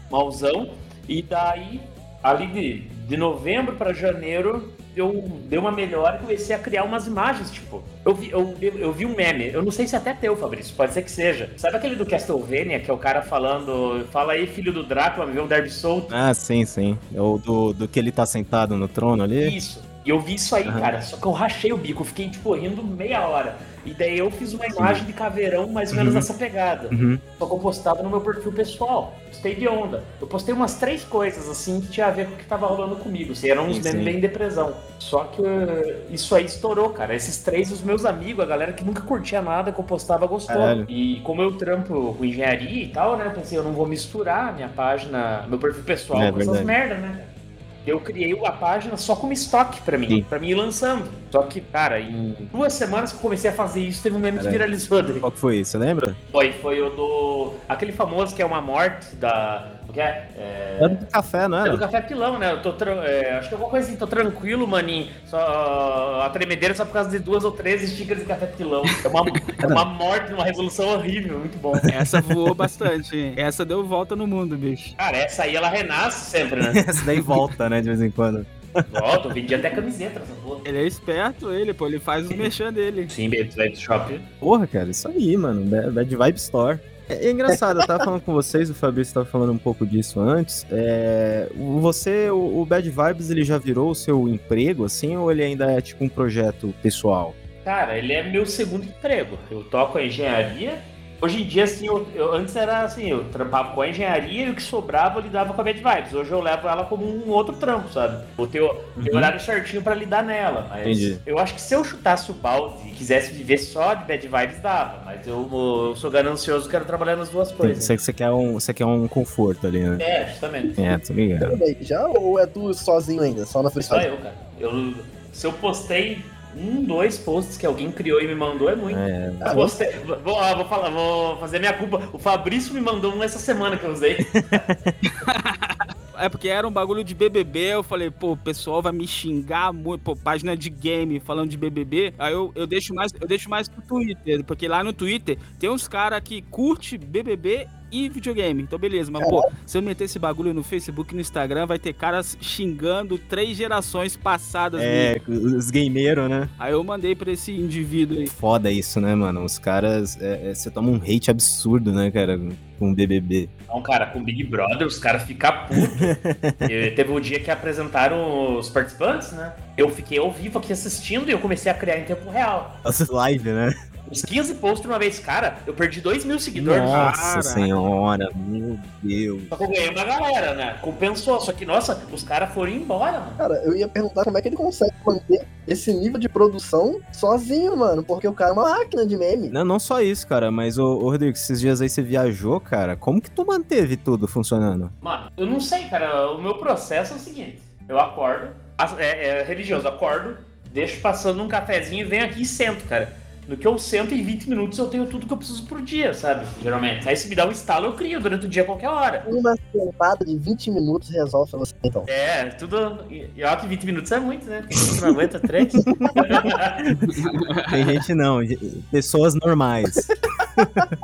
malzão. E daí, ali de, de novembro para janeiro, eu dei uma melhora e comecei a criar umas imagens, tipo. Eu vi, eu, eu vi um meme, eu não sei se é até teu, Fabrício, pode ser que seja. Sabe aquele do Castlevania, que é o cara falando. Fala aí, filho do Drácula, ver um Derby solto? Ah, sim, sim. É o do, do que ele tá sentado no trono ali? Isso. E eu vi isso aí, uhum. cara. Só que eu rachei o bico, fiquei, tipo, rindo meia hora. E daí eu fiz uma imagem Sim. de caveirão mais ou menos uhum. nessa pegada. Uhum. Só que eu postava no meu perfil pessoal. Postei de onda. Eu postei umas três coisas, assim, que tinha a ver com o que tava rolando comigo. Assim, eram uns memes bem depressão. Só que uh, isso aí estourou, cara. Esses três, os meus amigos, a galera que nunca curtia nada que eu postava, gostou. Caralho. E como eu trampo com engenharia e tal, né? Eu pensei, eu não vou misturar minha página, meu perfil pessoal é, com essas merda, né? Eu criei a página só como estoque para mim, para mim ir lançando. Só que, cara, em duas semanas que eu comecei a fazer isso, teve um meme que viralizou. Qual que foi? Você lembra? Foi, foi o do. aquele famoso que é uma morte da que é? É, é do café, não é? É do café pilão, né? Eu tô tra... é, acho que é alguma coisa assim, tô tranquilo, maninho. Só a tremedeira só por causa de duas ou três xícaras de café pilão. É uma, é uma morte, uma resolução horrível, muito bom. Essa voou bastante. Essa deu volta no mundo, bicho. Cara, essa aí ela renasce sempre, né? [LAUGHS] essa daí volta, né, de vez em quando. Volta, eu vendi até camiseta nessa porra. Ele é esperto, ele, pô, ele faz o merchan dele. Sim, Bad Vibe Shop. Porra, cara, isso aí, mano. Bad Vibe Store. É, é, engraçado, eu tava falando com vocês, o Fabrício tava falando um pouco disso antes. É, você, o, o, Bad Vibes, ele já virou o seu emprego, assim, ou ele ainda é tipo um projeto pessoal? Cara, ele é meu segundo emprego. Eu toco a engenharia Hoje em dia, assim, eu, eu, antes era assim, eu trampava com a engenharia e o que sobrava eu lidava com a Bad Vibes. Hoje eu levo ela como um outro trampo, sabe? Vou ter o uhum. horário certinho para lidar nela. Mas Entendi. eu acho que se eu chutasse o balde e quisesse viver só de Bad Vibes, dava. Mas eu, eu sou ganancioso, quero trabalhar nas duas coisas. Você, você, quer um, você quer um conforto ali, né? É, justamente. É, tô ligado. Já ou é tu sozinho ainda, só na freestyle? Só eu, cara. Eu, se eu postei um, dois posts que alguém criou e me mandou é muito. É, ah, postei, vou, vou, falar, vou fazer minha culpa. O Fabrício me mandou um essa semana que eu usei. [LAUGHS] é porque era um bagulho de BBB, eu falei, pô, o pessoal vai me xingar muito, pô, página de game falando de BBB, aí eu, eu deixo mais eu deixo mais pro Twitter, porque lá no Twitter tem uns caras que curte BBB e videogame. Então, beleza, mas pô, se eu meter esse bagulho no Facebook e no Instagram, vai ter caras xingando três gerações passadas É, nele. os gameiros, né? Aí eu mandei pra esse indivíduo aí. Foda isso, né, mano? Os caras. é, é, você toma um hate absurdo, né, cara, com o BBB. Não, cara, com Big Brother os caras ficam putos. [LAUGHS] Teve um dia que apresentaram os participantes, né? Eu fiquei ao vivo aqui assistindo e eu comecei a criar em tempo real. Nossa live, né? Os 15 posts de uma vez, cara, eu perdi 2 mil seguidores. Nossa Caraca. senhora, meu Deus. Só que eu ganhei uma galera, né? Compensou. Só que, nossa, os caras foram embora, mano. Cara, eu ia perguntar como é que ele consegue manter esse nível de produção sozinho, mano. Porque o cara é uma máquina de meme. Não, não só isso, cara, mas, ô, ô Rodrigo, esses dias aí você viajou, cara, como que tu manteve tudo funcionando? Mano, eu não sei, cara. O meu processo é o seguinte: eu acordo, é, é religioso, acordo, deixo passando um cafezinho e venho aqui e sento, cara. No que eu sento, em 20 minutos eu tenho tudo que eu preciso por dia, sabe? Geralmente. Aí se me dá um estalo, eu crio durante o dia, a qualquer hora. Uma sentada de 20 minutos resolve pra você, então. É, tudo. E ó, que 20 minutos é muito, né? Tem gente que não aguenta três. [LAUGHS] Tem gente não, pessoas normais.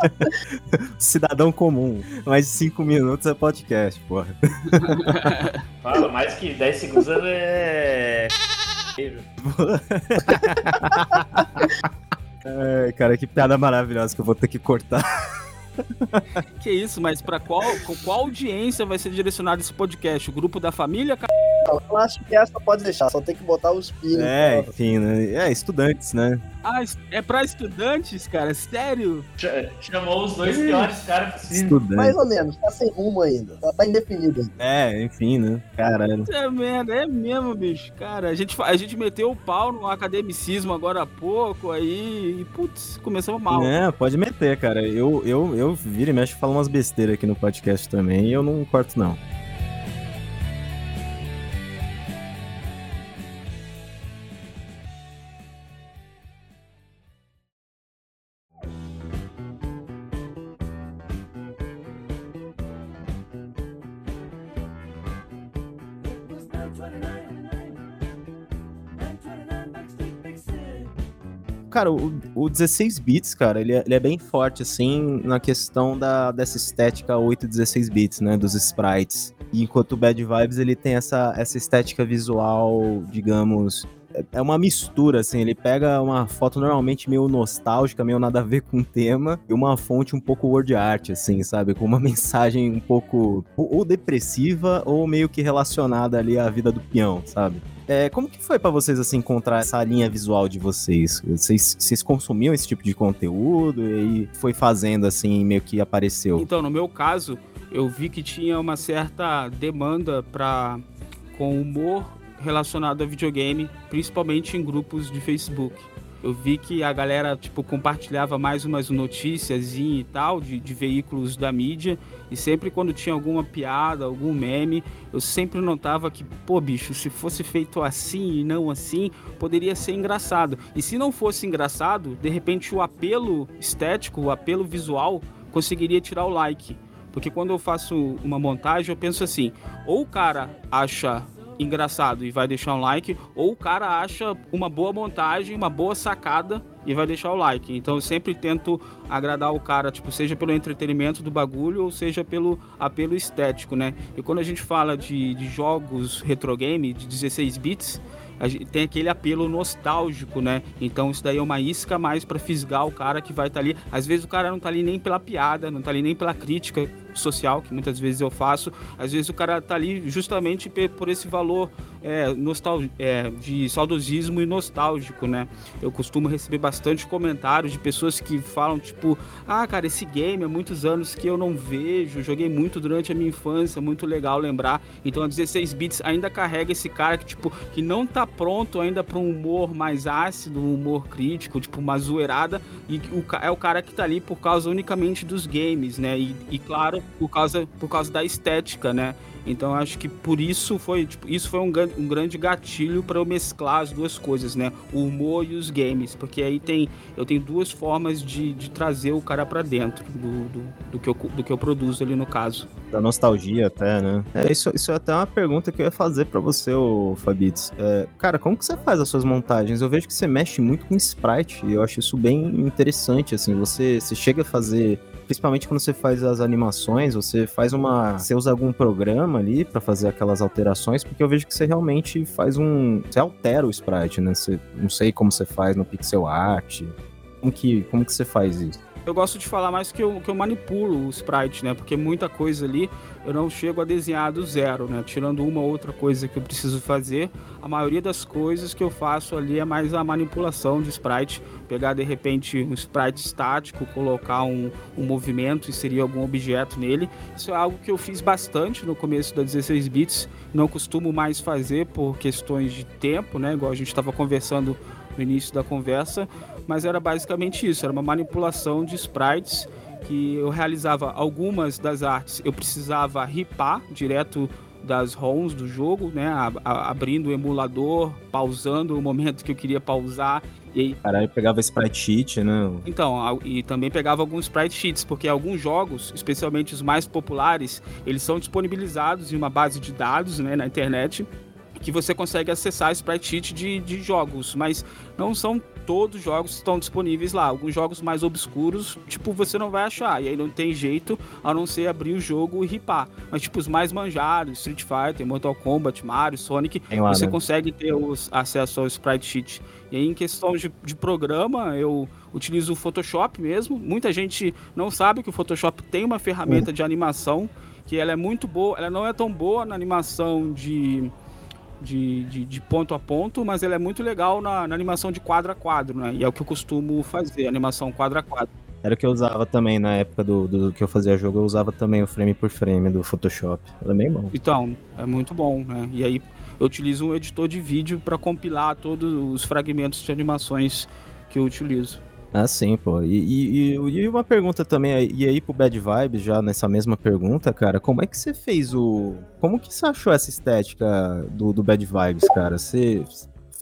[LAUGHS] Cidadão comum. Mais de cinco minutos é podcast, porra. [LAUGHS] Fala, mais que 10 segundos é. Ai, cara, que piada maravilhosa que eu vou ter que cortar. [LAUGHS] [LAUGHS] Que isso, mas pra qual, com qual audiência vai ser direcionado esse podcast? O grupo da família? Eu acho que essa pode deixar, só tem que botar os pinos. É, enfim, né? É, estudantes, né? Ah, é pra estudantes, cara? Sério? Ch- Chamou os dois piores caras possíveis. Estudantes. Mais ou menos, tá sem rumo ainda. Tá, tá indefinido ainda. É, enfim, né? Caralho. É merda, é mesmo, bicho. Cara, a gente, a gente meteu o pau no academicismo agora há pouco, aí, e putz, começamos mal. É, pode meter, cara. Eu, eu, eu viro e mexo e falo umas besteiras aqui no podcast também e eu não corto, não. Cara, o, o 16 bits, cara, ele é, ele é bem forte, assim, na questão da, dessa estética 8 e 16 bits, né, dos sprites. E enquanto o Bad Vibes, ele tem essa, essa estética visual, digamos, é- é uma mistura, assim, ele pega uma foto normalmente meio nostálgica, meio nada a ver com o tema, e uma fonte um pouco word art, assim, sabe, com uma [LAUGHS] mensagem um pouco ou ou depressiva ou meio que relacionada ali à vida do peão, sabe? É, como que foi pra vocês assim encontrar essa linha visual de vocês? Vocês, vocês consumiam esse tipo de conteúdo e foi fazendo assim meio que apareceu? Então, no meu caso, eu vi que tinha uma certa demanda para com humor relacionado a videogame, principalmente em grupos de Facebook. Eu vi que a galera, tipo, compartilhava mais umas notícias e tal de, de veículos da mídia. E sempre quando tinha alguma piada, algum meme, eu sempre notava que, pô, bicho, se fosse feito assim e não assim, poderia ser engraçado. E se não fosse engraçado, de repente o apelo estético, o apelo visual, conseguiria tirar o like. Porque quando eu faço uma montagem, eu penso assim: ou o cara acha engraçado e vai deixar um like, ou o cara acha uma boa montagem, uma boa sacada e vai deixar o like. Então eu sempre tento agradar o cara, tipo, seja pelo entretenimento do bagulho ou seja pelo apelo estético, né? E quando a gente fala de, de jogos retro game de 16 bits, tem aquele apelo nostálgico, né? Então isso daí é uma isca mais pra fisgar o cara que vai estar ali. Às vezes o cara não tá ali nem pela piada, não tá ali nem pela crítica social, que muitas vezes eu faço. Às vezes o cara tá ali justamente por esse valor é, nostal é, de saudosismo e nostálgico, né? Eu costumo receber bastante comentários de pessoas que falam, tipo, ah, cara, esse game há muitos anos que eu não vejo, joguei muito durante a minha infância, muito legal lembrar. Então a 16 bits ainda carrega esse cara que, tipo, que não tá pronto ainda para um humor mais ácido, um humor crítico, tipo, uma zoeirada, e o, é o cara que tá ali por causa unicamente dos games, né? E, e, claro, por causa, por causa da estética, né? Então eu acho que por isso foi, tipo, isso foi um, um grande gatilho para eu mesclar as duas coisas, né? O humor e os games, porque aí tem eu tenho duas formas de, de trazer o cara para dentro do, do, do que eu, do que eu produzo ali no caso. Da nostalgia até, né? É, isso, isso é até uma pergunta que eu ia fazer pra você, ô Fabitz. É, cara, como que você faz as suas montagens? Eu vejo que você mexe muito com sprite e eu acho isso bem interessante, assim. Você, você chega a fazer principalmente quando você faz as animações, você faz uma. Você usa algum programa ali pra fazer aquelas alterações, porque eu vejo que você realmente faz um. Você altera o sprite, né? Você, não sei como você faz no pixel art. Como que, como que você faz isso? Eu gosto de falar mais que eu, que eu manipulo o sprite, né? Porque muita coisa ali eu não chego a desenhar do zero, né? Tirando uma ou outra coisa que eu preciso fazer, a maioria das coisas que eu faço ali é mais a manipulação de sprite. Pegar de repente um sprite estático, colocar um, um movimento, inserir algum objeto nele. Isso é algo que eu fiz bastante no começo da 16 bits. Não costumo mais fazer por questões de tempo, né? Igual a gente estava conversando no início da conversa, mas era basicamente isso, era uma manipulação de sprites que eu realizava algumas das artes, eu precisava ripar direto das ROMs do jogo, né, a, a, abrindo o emulador, pausando o momento que eu queria pausar e Caralho, pegava sprite sheet, né? então, e também pegava alguns sprite sheets, porque alguns jogos, especialmente os mais populares, eles são disponibilizados em uma base de dados né, na internet que você consegue acessar sprite sheet de, de jogos, mas não são todos os jogos estão disponíveis lá. Alguns jogos mais obscuros, tipo, você não vai achar, e aí não tem jeito a não ser abrir o jogo e ripar. Mas, tipo, os mais manjados, Street Fighter, Mortal Kombat, Mario, Sonic, lá, você né? consegue ter os, acesso ao sprite sheet. E aí, em questão de, de programa, eu utilizo o Photoshop mesmo. Muita gente não sabe que o Photoshop tem uma ferramenta de animação que ela é muito boa. Ela não é tão boa na animação de, de, de, de ponto a ponto, mas ela é muito legal na, na animação de quadro a quadro, né? E é o que eu costumo fazer, animação quadro a quadro. Era o que eu usava também na época do, do que eu fazia jogo, eu usava também o frame por frame do Photoshop. Era bem bom. Então, é muito bom, né? E aí eu utilizo um editor de vídeo para compilar todos os fragmentos de animações que eu utilizo. Ah, sim, pô. E, e, e- uma pergunta também, e aí pro Bad Vibes, já nessa mesma pergunta, cara, como é que você fez o. Como que você achou essa estética do, do Bad Vibes, cara? Você.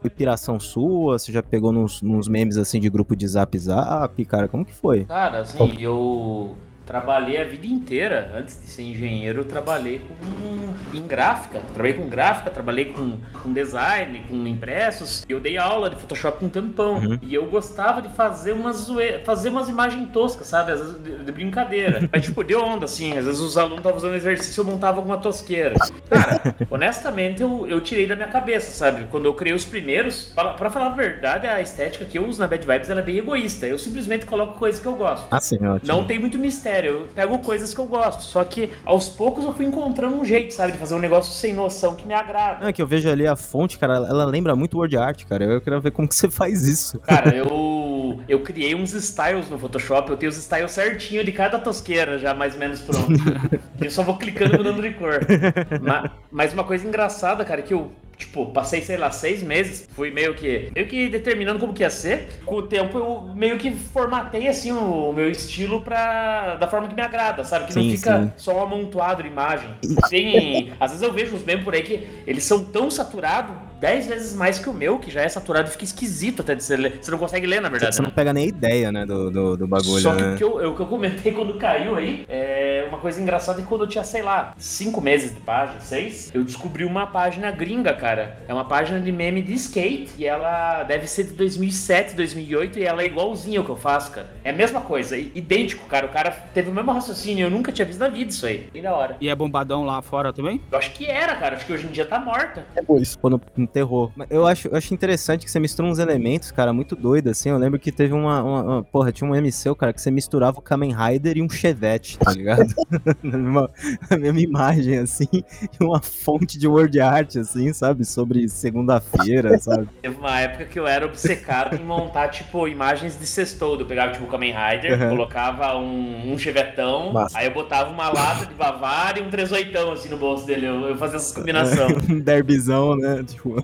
Foi piração sua? Você já pegou nos, nos memes assim de grupo de zap zap, cara? Como que foi? Cara, assim, eu trabalhei a vida inteira, antes de ser engenheiro, eu trabalhei com, em gráfica. Trabalhei com gráfica, trabalhei com, com design, com impressos. Eu dei aula de Photoshop um tempão. Uhum. E eu gostava de fazer umas, zoe... fazer umas imagens toscas, sabe? Às vezes de, de brincadeira. [LAUGHS] Mas, tipo, deu onda, assim. Às vezes os alunos estavam fazendo exercício, eu montava alguma tosqueira. Cara, [LAUGHS] honestamente, eu, eu tirei da minha cabeça, sabe? Quando eu criei os primeiros, pra, pra falar a verdade, a estética que eu uso na Bad Vibes ela é bem egoísta. Eu simplesmente coloco coisas que eu gosto. Ah, sim, ótimo. Não tem muito mistério, eu pego coisas que eu gosto. Só que aos poucos eu fui encontrando um jeito, sabe, de fazer um negócio sem noção que me agrada. Não, é que eu vejo ali a fonte, cara, ela lembra muito Word Art, cara. Eu quero ver como que você [LAUGHS] faz isso. Cara, eu, eu criei uns styles no Photoshop, eu tenho os styles certinho de cada tosqueira já mais ou menos pronto. [LAUGHS] eu só vou clicando e mudando de cor. [LAUGHS] Ma- Mas uma coisa engraçada, cara, que eu, tipo, passei, sei lá, seis meses, fui meio que, meio que determinando como que ia ser. Com o tempo eu meio que formatei, assim, o meu estilo pra, da forma que me agrada, sabe? Que Sim, não fica sim. só um amontoado de imagem. [LAUGHS] Tem, às vezes eu vejo uns memes por aí que eles são tão saturados, dez vezes mais que o meu, que já é saturado e fica esquisito até de você ler. Você não consegue ler, na verdade. Você não né? pega nem a ideia, né, do, do, do bagulho, Só que né? o que, eu, o que eu comentei [LAUGHS] quando caiu aí, é uma coisa engraçada é que quando eu tinha, sei lá, cinco meses de página, seis, eu descobri uma página gringa, cara. É uma página de meme de skate e ela deve ser de 2007, 2008 e ela é igualzinha ao que eu faço, cara. É a mesma coisa, idêntico, cara. O cara teve o mesmo raciocínio, eu nunca tinha visto na vida isso aí. Bem da hora. E é bombadão lá fora também? Eu acho que era, cara. Acho que hoje em dia tá morta. Depois. Pô, no, no terror. Eu acho, eu acho interessante que você mistura uns elementos, cara, muito doido, assim. Eu lembro que teve uma, uma- uma- Porra, tinha um MC, cara, que você misturava o Kamen Rider e um Chevette, tá ligado? [LAUGHS] na, mesma, na mesma imagem, assim. [LAUGHS] E uma fonte de word art, assim, sabe? Sobre segunda-feira, [LAUGHS] sabe? Teve uma época que eu era obcecado em montar, tipo, imagens de sextoldo. Eu pegava, tipo, o Kamen Rider, Uhum. colocava um, um chevetão, Massa. aí eu botava uma lata de Bavária e um 38 assim no bolso dele. Eu, eu fazia essa combinação. [LAUGHS] um derbizão, né? Tipo,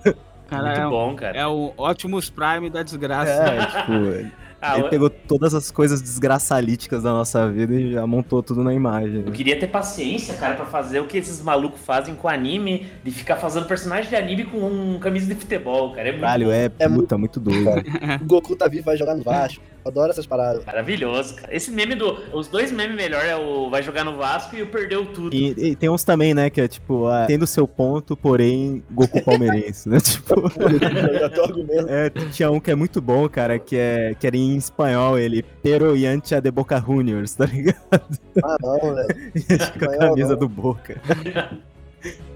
Cara, Muito é, bom, cara. é o Optimus Prime da desgraça. é, tipo. Ah, Ele pegou todas as coisas desgraçalíticas da nossa vida e já montou tudo na imagem. eu queria ter paciência, cara, pra fazer o que esses malucos fazem com anime, de ficar fazendo personagem de anime com um camisa de futebol, cara. É muito Caralho, é, É puta, muito doido. O [LAUGHS] Goku tá vivo, vai jogar no Vasco. Adoro essas paradas. Maravilhoso, cara. Esse meme do. Os dois memes melhor é o vai jogar no Vasco e o perdeu tudo. E, e tem uns também, né, que é tipo, ah, tendo seu ponto, porém, Goku palmeirense, né? [LAUGHS] Tipo, Já tô argumento. é, tinha um que é muito bom, cara, que, é, que era em espanhol, ele, pero yancha de Boca Juniors, tá ligado? Ah, não, velho. [LAUGHS] Com a camisa não. do Boca. [LAUGHS]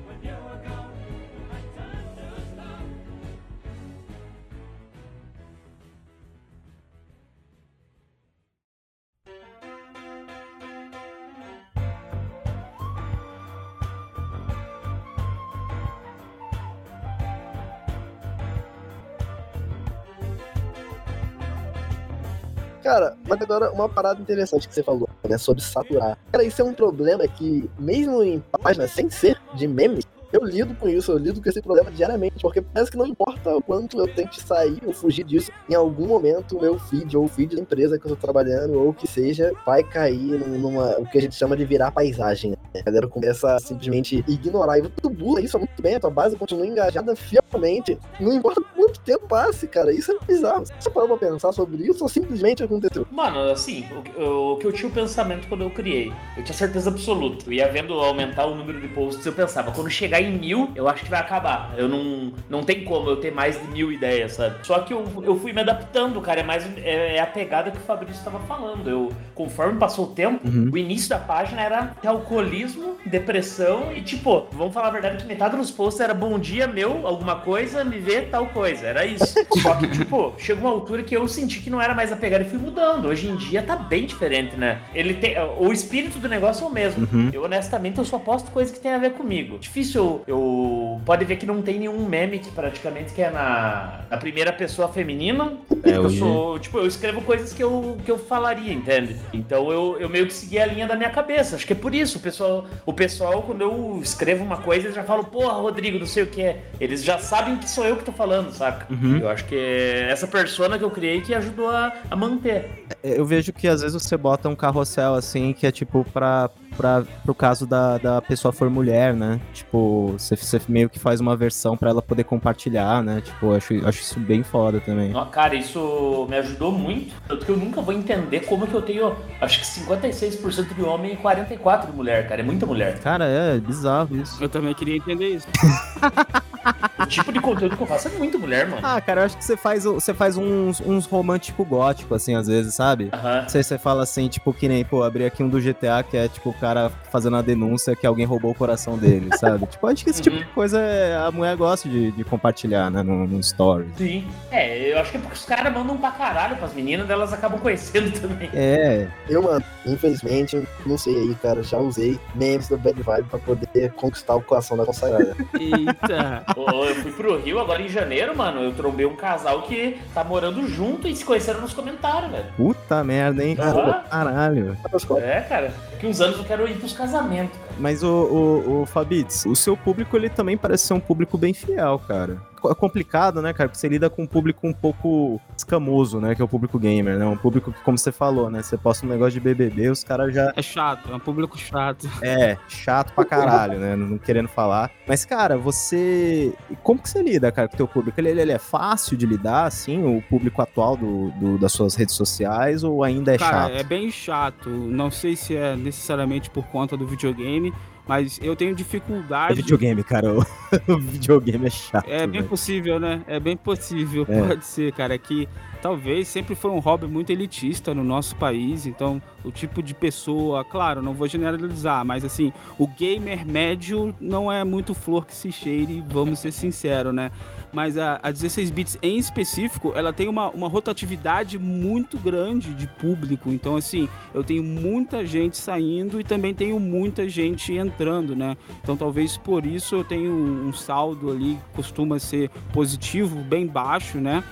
Cara, mas agora uma parada interessante que você falou, né, sobre saturar. Cara, isso é um problema que, mesmo em páginas sem ser de memes, eu lido com isso, eu lido com esse problema diariamente, porque parece que não importa o quanto eu tente sair ou fugir disso, em algum momento o meu feed ou o feed da empresa que eu tô trabalhando ou o que seja, vai cair num- numa, o que a gente chama de virar paisagem. A galera começa a simplesmente ignorar e tu burla isso muito bem, a tua base continua engajada fielmente, não importa quanto tempo passe, cara, isso é bizarro. Você parou pra pensar sobre isso ou simplesmente aconteceu? Mano, assim, o, o que eu tinha o pensamento quando eu criei, eu tinha certeza absoluta. Eu ia vendo aumentar o número de posts, eu pensava, quando chegar em mil, eu acho que vai acabar. Eu não. Não tem como eu ter mais de mil ideias, sabe? Só que eu, eu fui me adaptando, cara. É mais é, é a pegada que o Fabrício estava falando. Eu, conforme passou o tempo, Uhum. o início da página era alcoolismo, depressão e, tipo, vamos falar a verdade que metade dos posts era bom dia meu, alguma coisa, me vê tal coisa. Era isso. [LAUGHS] Só que, tipo, chegou uma altura que eu senti que não era mais a pegada e fui mudando. Hoje em dia tá bem diferente, né? Ele tem. O espírito do negócio é o mesmo. Uhum. Eu, honestamente, eu só posto coisa que tem a ver comigo. Difícil eu. Pode ver que não tem nenhum meme que praticamente que é na, na primeira pessoa feminina. É, eu sou. Tipo, eu escrevo coisas que eu, que eu falaria, entende? Então eu, eu meio que segui a linha da minha cabeça. Acho que é por isso. O pessoal, o pessoal, quando eu escrevo uma coisa, eles já falam, porra, Rodrigo, não sei o que é. Eles já sabem que sou eu que tô falando, saca? Uhum. Eu acho que é essa persona que eu criei que ajudou a, a manter. Eu vejo que às vezes você bota um carrossel assim, que é tipo pra, pra, pro caso da, da pessoa for mulher, né? Tipo, você, você meio que faz uma versão pra ela poder compartilhar, né? Tipo, eu acho, acho isso bem foda também. Cara, isso me ajudou muito. Tanto que eu nunca vou entender como que eu tenho, acho que 56% de homem e 44% de mulher, cara. É muita mulher. Cara, é bizarro isso. Eu também queria entender isso. [LAUGHS] O tipo de conteúdo que eu faço é muito mulher, mano. Ah, cara, eu acho que você faz, você faz uns, uns romântico gótico, assim, às vezes, sabe? Se você fala assim, tipo, que nem, pô, abri aqui um do GTA, que é, tipo, o cara fazendo a denúncia que alguém roubou o coração dele, [LAUGHS] sabe? tipo, acho que esse tipo de coisa é- a mulher gosta de, de compartilhar, né, no, no story. Sim. É, eu acho que é porque os caras mandam pra caralho pras meninas, elas acabam conhecendo [LAUGHS] também. É, Eu, mano, infelizmente, não sei aí, cara, já usei memes do Bad Vibe pra poder conquistar o coração da consagrada. Eita. Eu fui pro Rio agora em janeiro, mano. Eu trombei um casal que tá morando junto e se conheceram nos comentários, velho. puta merda, hein? Ah. Caralho. É, cara. Daqui uns anos eu quero ir pros casamentos, cara. Mas o, o, o Fabitz, o seu público, ele também parece ser um público bem fiel, cara. É complicado, né, cara? Porque você lida com um público um pouco escamoso, né? Que é o público gamer, né? Um público que, como você falou, né? Você posta um negócio de BBB, os caras já... É chato, é um público chato. É, chato pra caralho, né? Não querendo falar. Mas, cara, você... Como que você lida, cara, com o teu público? Ele, ele é fácil de lidar, assim? O público atual do, do- das suas redes sociais? Ou ainda é Cara, chato? é bem chato. Não sei se é necessariamente por conta do videogame, mas eu tenho É dificuldade. videogame, cara. [LAUGHS] O, videogame é chato, É bem velho. possível, né? É bem possível, É. pode ser, cara, que talvez sempre foi um hobby muito elitista no nosso país, então o tipo de pessoa, claro, não vou generalizar, mas assim, o gamer médio não é muito flor que se cheire, vamos ser sinceros, né? Mas a, a 16 bits em específico, ela tem uma, uma rotatividade muito grande de público, então assim, eu tenho muita gente saindo e também tenho muita gente entrando, né? Então talvez por isso eu tenho um saldo ali que costuma ser positivo, bem baixo, né?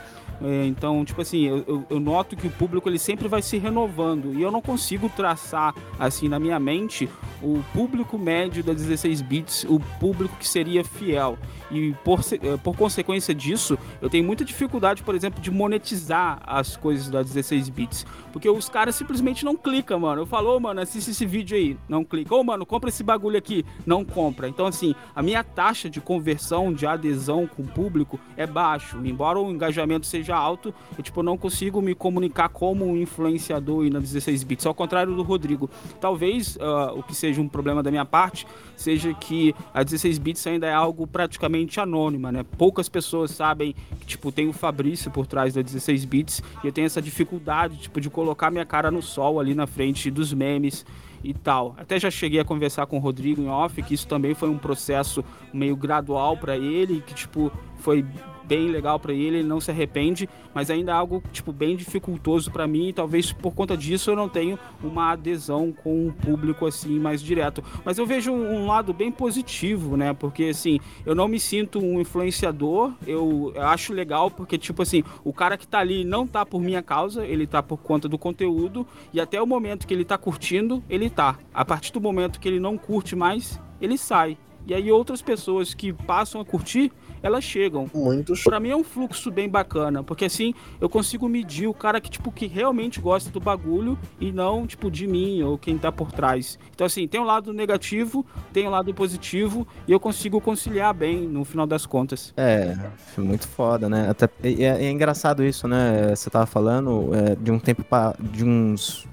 É, então, tipo assim, eu, eu- noto que o público ele sempre vai se renovando e eu não consigo traçar assim na minha mente o público médio da 16 bits, o público que seria fiel. E por, eh, por consequência disso, eu tenho muita dificuldade, por exemplo, de monetizar as coisas da 16 bits. Porque os caras simplesmente não clicam, mano. Eu falo, ô, mano, assiste esse vídeo aí. Não clica. Ô, mano, compra esse bagulho aqui. Não compra. Então, assim, a minha taxa de conversão, de adesão com o público é baixo. Embora o engajamento seja seja alto, eu tipo não consigo me comunicar como um influenciador e na 16 bits, ao contrário do Rodrigo. Talvez uh, o que seja um problema da minha parte seja que a 16 bits ainda é algo praticamente anônima, né? Poucas pessoas sabem que tipo tem o Fabrício por trás da 16 bits e eu tenho essa dificuldade tipo de colocar minha cara no sol ali na frente dos memes e tal. Até já cheguei a conversar com o Rodrigo em off que isso também foi um processo meio gradual para ele, que tipo foi bem legal para ele, ele não se arrepende, mas ainda é algo tipo bem dificultoso para mim e talvez por conta disso eu não tenho uma adesão com o público assim mais direto. Mas eu vejo um, lado bem positivo, né? Porque assim, eu não me sinto um influenciador, eu, acho legal porque tipo assim, o cara que tá ali não tá por minha causa, ele tá por conta do conteúdo e até o momento que ele tá curtindo, ele tá. A partir do momento que ele não curte mais, ele sai. E aí outras pessoas que passam a curtir, elas chegam. Muito show. Pra mim é um fluxo bem bacana, porque assim eu consigo medir o cara que, tipo, que realmente gosta do bagulho e não, tipo, de mim ou quem tá por trás. Então, assim, tem um lado negativo, tem um lado positivo e eu consigo conciliar bem no final das contas. É, muito foda, né? Até, é, é engraçado isso, né? Você tava falando é, de um tempo pra, de uns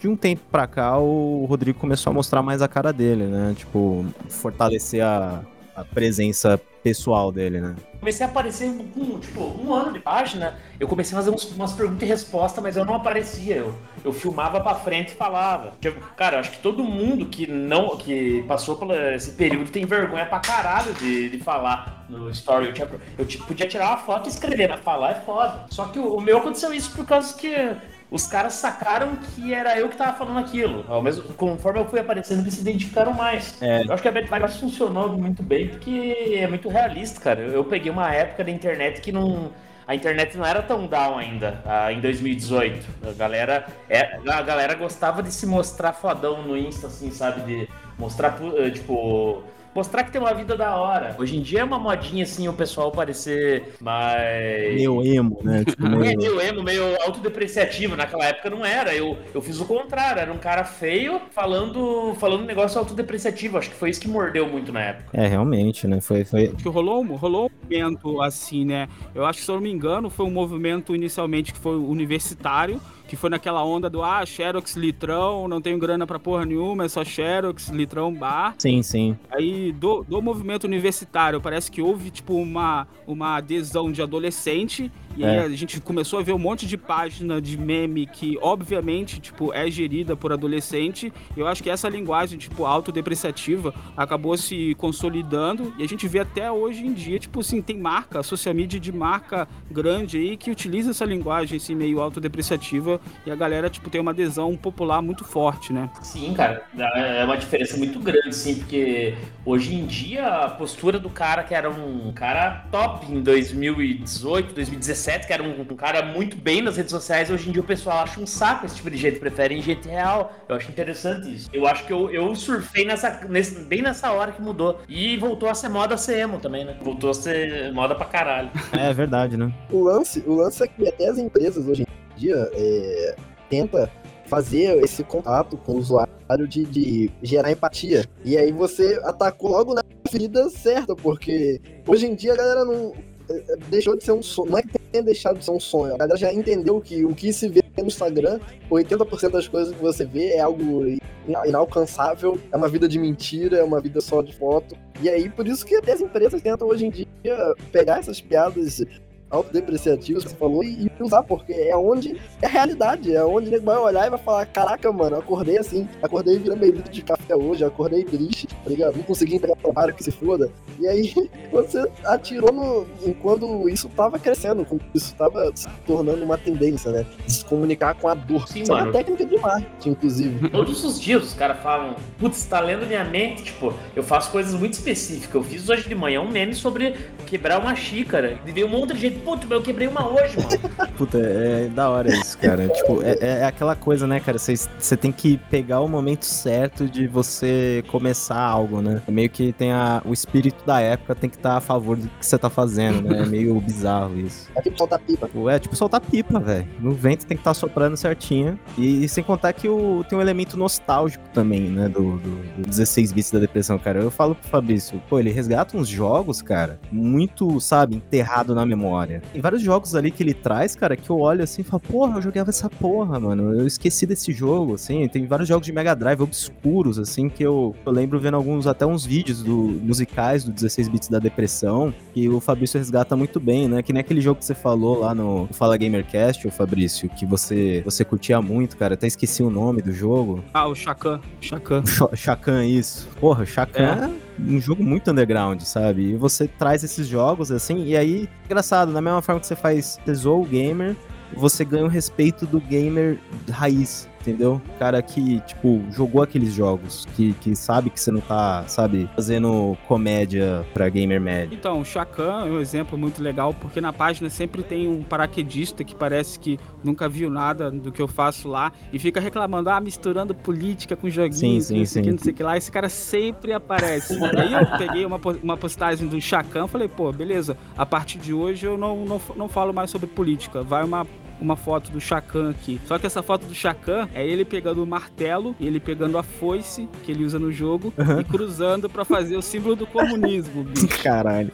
de um tempo pra cá, o Rodrigo começou a mostrar mais a cara dele, né? Tipo, fortalecer a, a presença pessoal dele, né? Comecei a aparecer com, tipo, um ano de página, eu comecei a fazer uns, umas perguntas e respostas, mas eu não aparecia, eu, eu filmava pra frente e falava. Tipo, cara, acho que todo mundo que não, que passou por esse período tem vergonha pra caralho de, de falar no story. Eu, tinha, eu tipo, podia tirar uma foto e escrever, mas falar é foda. Só que o, o meu aconteceu isso por causa que os caras sacaram que era eu que tava falando aquilo. Ao mesmo, conforme eu fui aparecendo, eles se identificaram mais. É. Eu acho que a Bad Vibes funcionou muito bem, porque é muito realista, cara. Eu, peguei uma época da internet que não. A internet não era tão down ainda, ah, em 2018. A galera, é, a galera gostava de se mostrar fodão no Insta, assim, sabe? De mostrar, eh, tipo, mostrar que tem uma vida da hora. Hoje em dia é uma modinha assim o pessoal parecer mais. Meio emo, né? [LAUGHS] Tipo, meio... É, meio emo, meio autodepreciativo. Naquela época não era. Eu, eu fiz o contrário, era um cara feio falando, falando um negócio autodepreciativo. Acho que foi isso que mordeu muito na época. É, realmente, né? Foi. foi... Acho que rolou, rolou um movimento assim, né? Eu acho que, se eu não me engano, foi um movimento inicialmente que foi universitário que foi naquela onda do ah, Xerox litrão, não tenho grana pra porra nenhuma, é só Xerox, litrão bar. Sim, sim. Aí do, do movimento universitário, parece que houve tipo uma, uma adesão de adolescente e é. aí a gente começou a ver um monte de página de meme que, obviamente, tipo, é gerida por adolescente. Eu acho que essa linguagem, tipo, autodepreciativa acabou se consolidando. E a gente vê até hoje em dia, tipo assim, tem marca, social media de marca grande aí que utiliza essa linguagem, assim, meio autodepreciativa. E a galera, tipo, tem uma adesão popular muito forte, né? Sim, cara. É uma diferença muito grande, sim, porque hoje em dia a postura do cara que era um cara top em 2018, 2017 17, que era um, um, cara muito bem nas redes sociais, hoje em dia o pessoal acha um saco esse tipo de gente, preferem gente real. Eu acho interessante isso. Eu acho que eu, eu surfei nessa, nesse, bem nessa hora que mudou. E voltou a ser moda ser emo também, né? Voltou a ser moda pra caralho. [LAUGHS] É verdade, né? O lance, o lance é que até as empresas hoje em dia é, tenta fazer esse contato com o usuário de, de, gerar empatia. E aí você atacou logo na ferida certa, porque hoje em dia a galera não deixou de ser um sonho. Não é que tenha deixado de ser um sonho. A galera já entendeu que o que se vê no Instagram, 80% das coisas que você vê é algo inalcançável, é uma vida de mentira, é uma vida só de foto. E aí, por isso que até as empresas tentam hoje em dia pegar essas piadas autodepreciativos que você falou e, usar, porque é onde é a realidade, é onde ele vai olhar e vai falar: caraca, mano, acordei assim, acordei virando meio litro de café hoje, acordei triste, tá ligado? Não consegui entregar trabalho que se foda. E aí [LAUGHS] você atirou no, enquanto isso tava crescendo, quando isso tava se tornando uma tendência, né? Se comunicar com a dor. Sim, isso mano. é uma técnica de marketing, inclusive. [LAUGHS] Todos os dias os caras falam, putz, tá lendo minha mente, tipo, eu faço coisas muito específicas. Eu fiz hoje de manhã um meme sobre quebrar uma xícara. E veio um monte de gente Puta, eu quebrei uma hoje, mano. [LAUGHS] Puta, é, é da hora isso, cara. [LAUGHS] tipo, é, é aquela coisa, né, cara? Você tem que pegar o momento certo de você começar algo, né? É meio que tem a, o espírito da época tem que estar tá a favor do que você tá fazendo, né? É meio [LAUGHS] bizarro isso. É tipo soltar pipa. É tipo soltar pipa, velho. No vento tem que estar tá soprando certinho. E, e, sem contar que o, tem um elemento nostálgico também, né? Do, do, do 16 bits da depressão, cara. Eu falo pro Fabrício, pô, ele resgata uns jogos, cara, muito, sabe, enterrado na memória memória. Tem vários jogos ali que ele traz, cara, que eu olho assim e falo, porra, eu jogava essa porra, mano. Eu esqueci desse jogo, assim. Tem vários jogos de Mega Drive obscuros, assim, que eu, eu lembro vendo alguns, até uns vídeos do, musicais do 16 bits da depressão, que o Fabrício resgata muito bem, né? Que nem aquele jogo que você falou lá no Fala Gamercast, o Fabrício, que você, você curtia muito, cara. Até esqueci o nome do jogo. Ah, o Chacan. Chacan. Chacan, isso. Porra, Chacan. É um jogo muito underground, sabe? E você traz esses jogos assim, e aí, engraçado, da mesma forma que você faz Tesouro Gamer, você ganha o respeito do gamer raiz, entendeu? Cara que, tipo, jogou aqueles jogos, que, que sabe que você não tá, sabe, fazendo comédia pra gamer médio. Então, o Chacan é um exemplo muito legal, porque na página sempre tem um paraquedista que parece que nunca viu nada do que eu faço lá e fica reclamando, ah, misturando política com joguinhos, sim, sim, sim. não sei o que lá. Esse cara sempre aparece. [LAUGHS] Aí eu peguei uma, uma postagem do Chacan falei, pô, beleza, a partir de hoje eu não, não, não falo mais sobre política. Vai uma uma foto do Chacan aqui. Só que essa foto do Chacan é ele pegando o martelo, ele pegando a foice que ele usa no jogo uhum. e cruzando para fazer o símbolo do comunismo. [LAUGHS] Bicho. Caralho.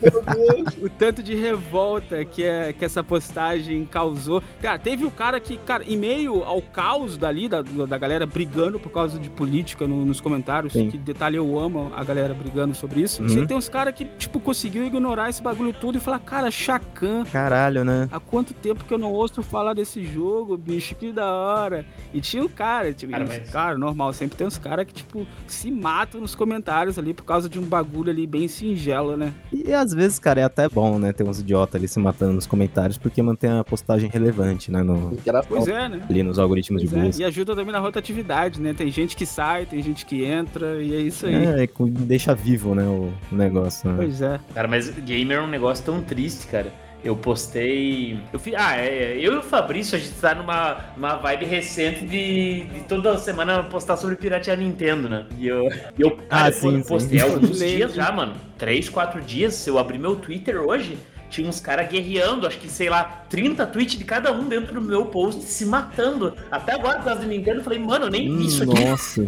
o tanto de revolta que, é, que essa postagem causou. Cara, teve o cara que, cara, em meio ao caos dali, da, da galera brigando por causa de política no, nos comentários, Sim. que detalhe eu amo a galera brigando sobre isso. Uhum. Você tem uns caras que, tipo, conseguiu ignorar esse bagulho tudo e falar, cara, Chacan. Caralho, né? Há quanto tempo que eu não ouço falar desse jogo, bicho, que da hora. E tinha um cara, tipo, cara, mas... cara normal, sempre tem uns caras que, tipo, se matam nos comentários ali por causa de um bagulho ali bem singelo, né? E às vezes, cara, é até bom, né, ter uns idiotas ali se matando nos comentários, porque mantém a postagem relevante, né? No... Pois é, né? Ali nos algoritmos pois de é. busca. É. E ajuda também na rotatividade, né? Tem gente que sai, tem gente que entra, e é isso aí. É, deixa vivo, né, o negócio. Né? Pois é. Cara, mas gamer é um negócio tão triste, cara. Eu postei. Eu fiz, ah, é, eu e o Fabrício, a gente tá numa, numa vibe recente de, de toda semana postar sobre piratear Nintendo, né? E eu, eu, ah, cara, sim, eu postei sim. alguns [LAUGHS] dias já, mano. Três, quatro dias. Se eu abrir meu Twitter hoje, tinha uns caras guerreando, acho que, sei lá, 30 tweets de cada um dentro do meu post, se matando. Até agora, por causa do Nintendo, eu falei, mano, eu nem vi isso aqui. Nossa.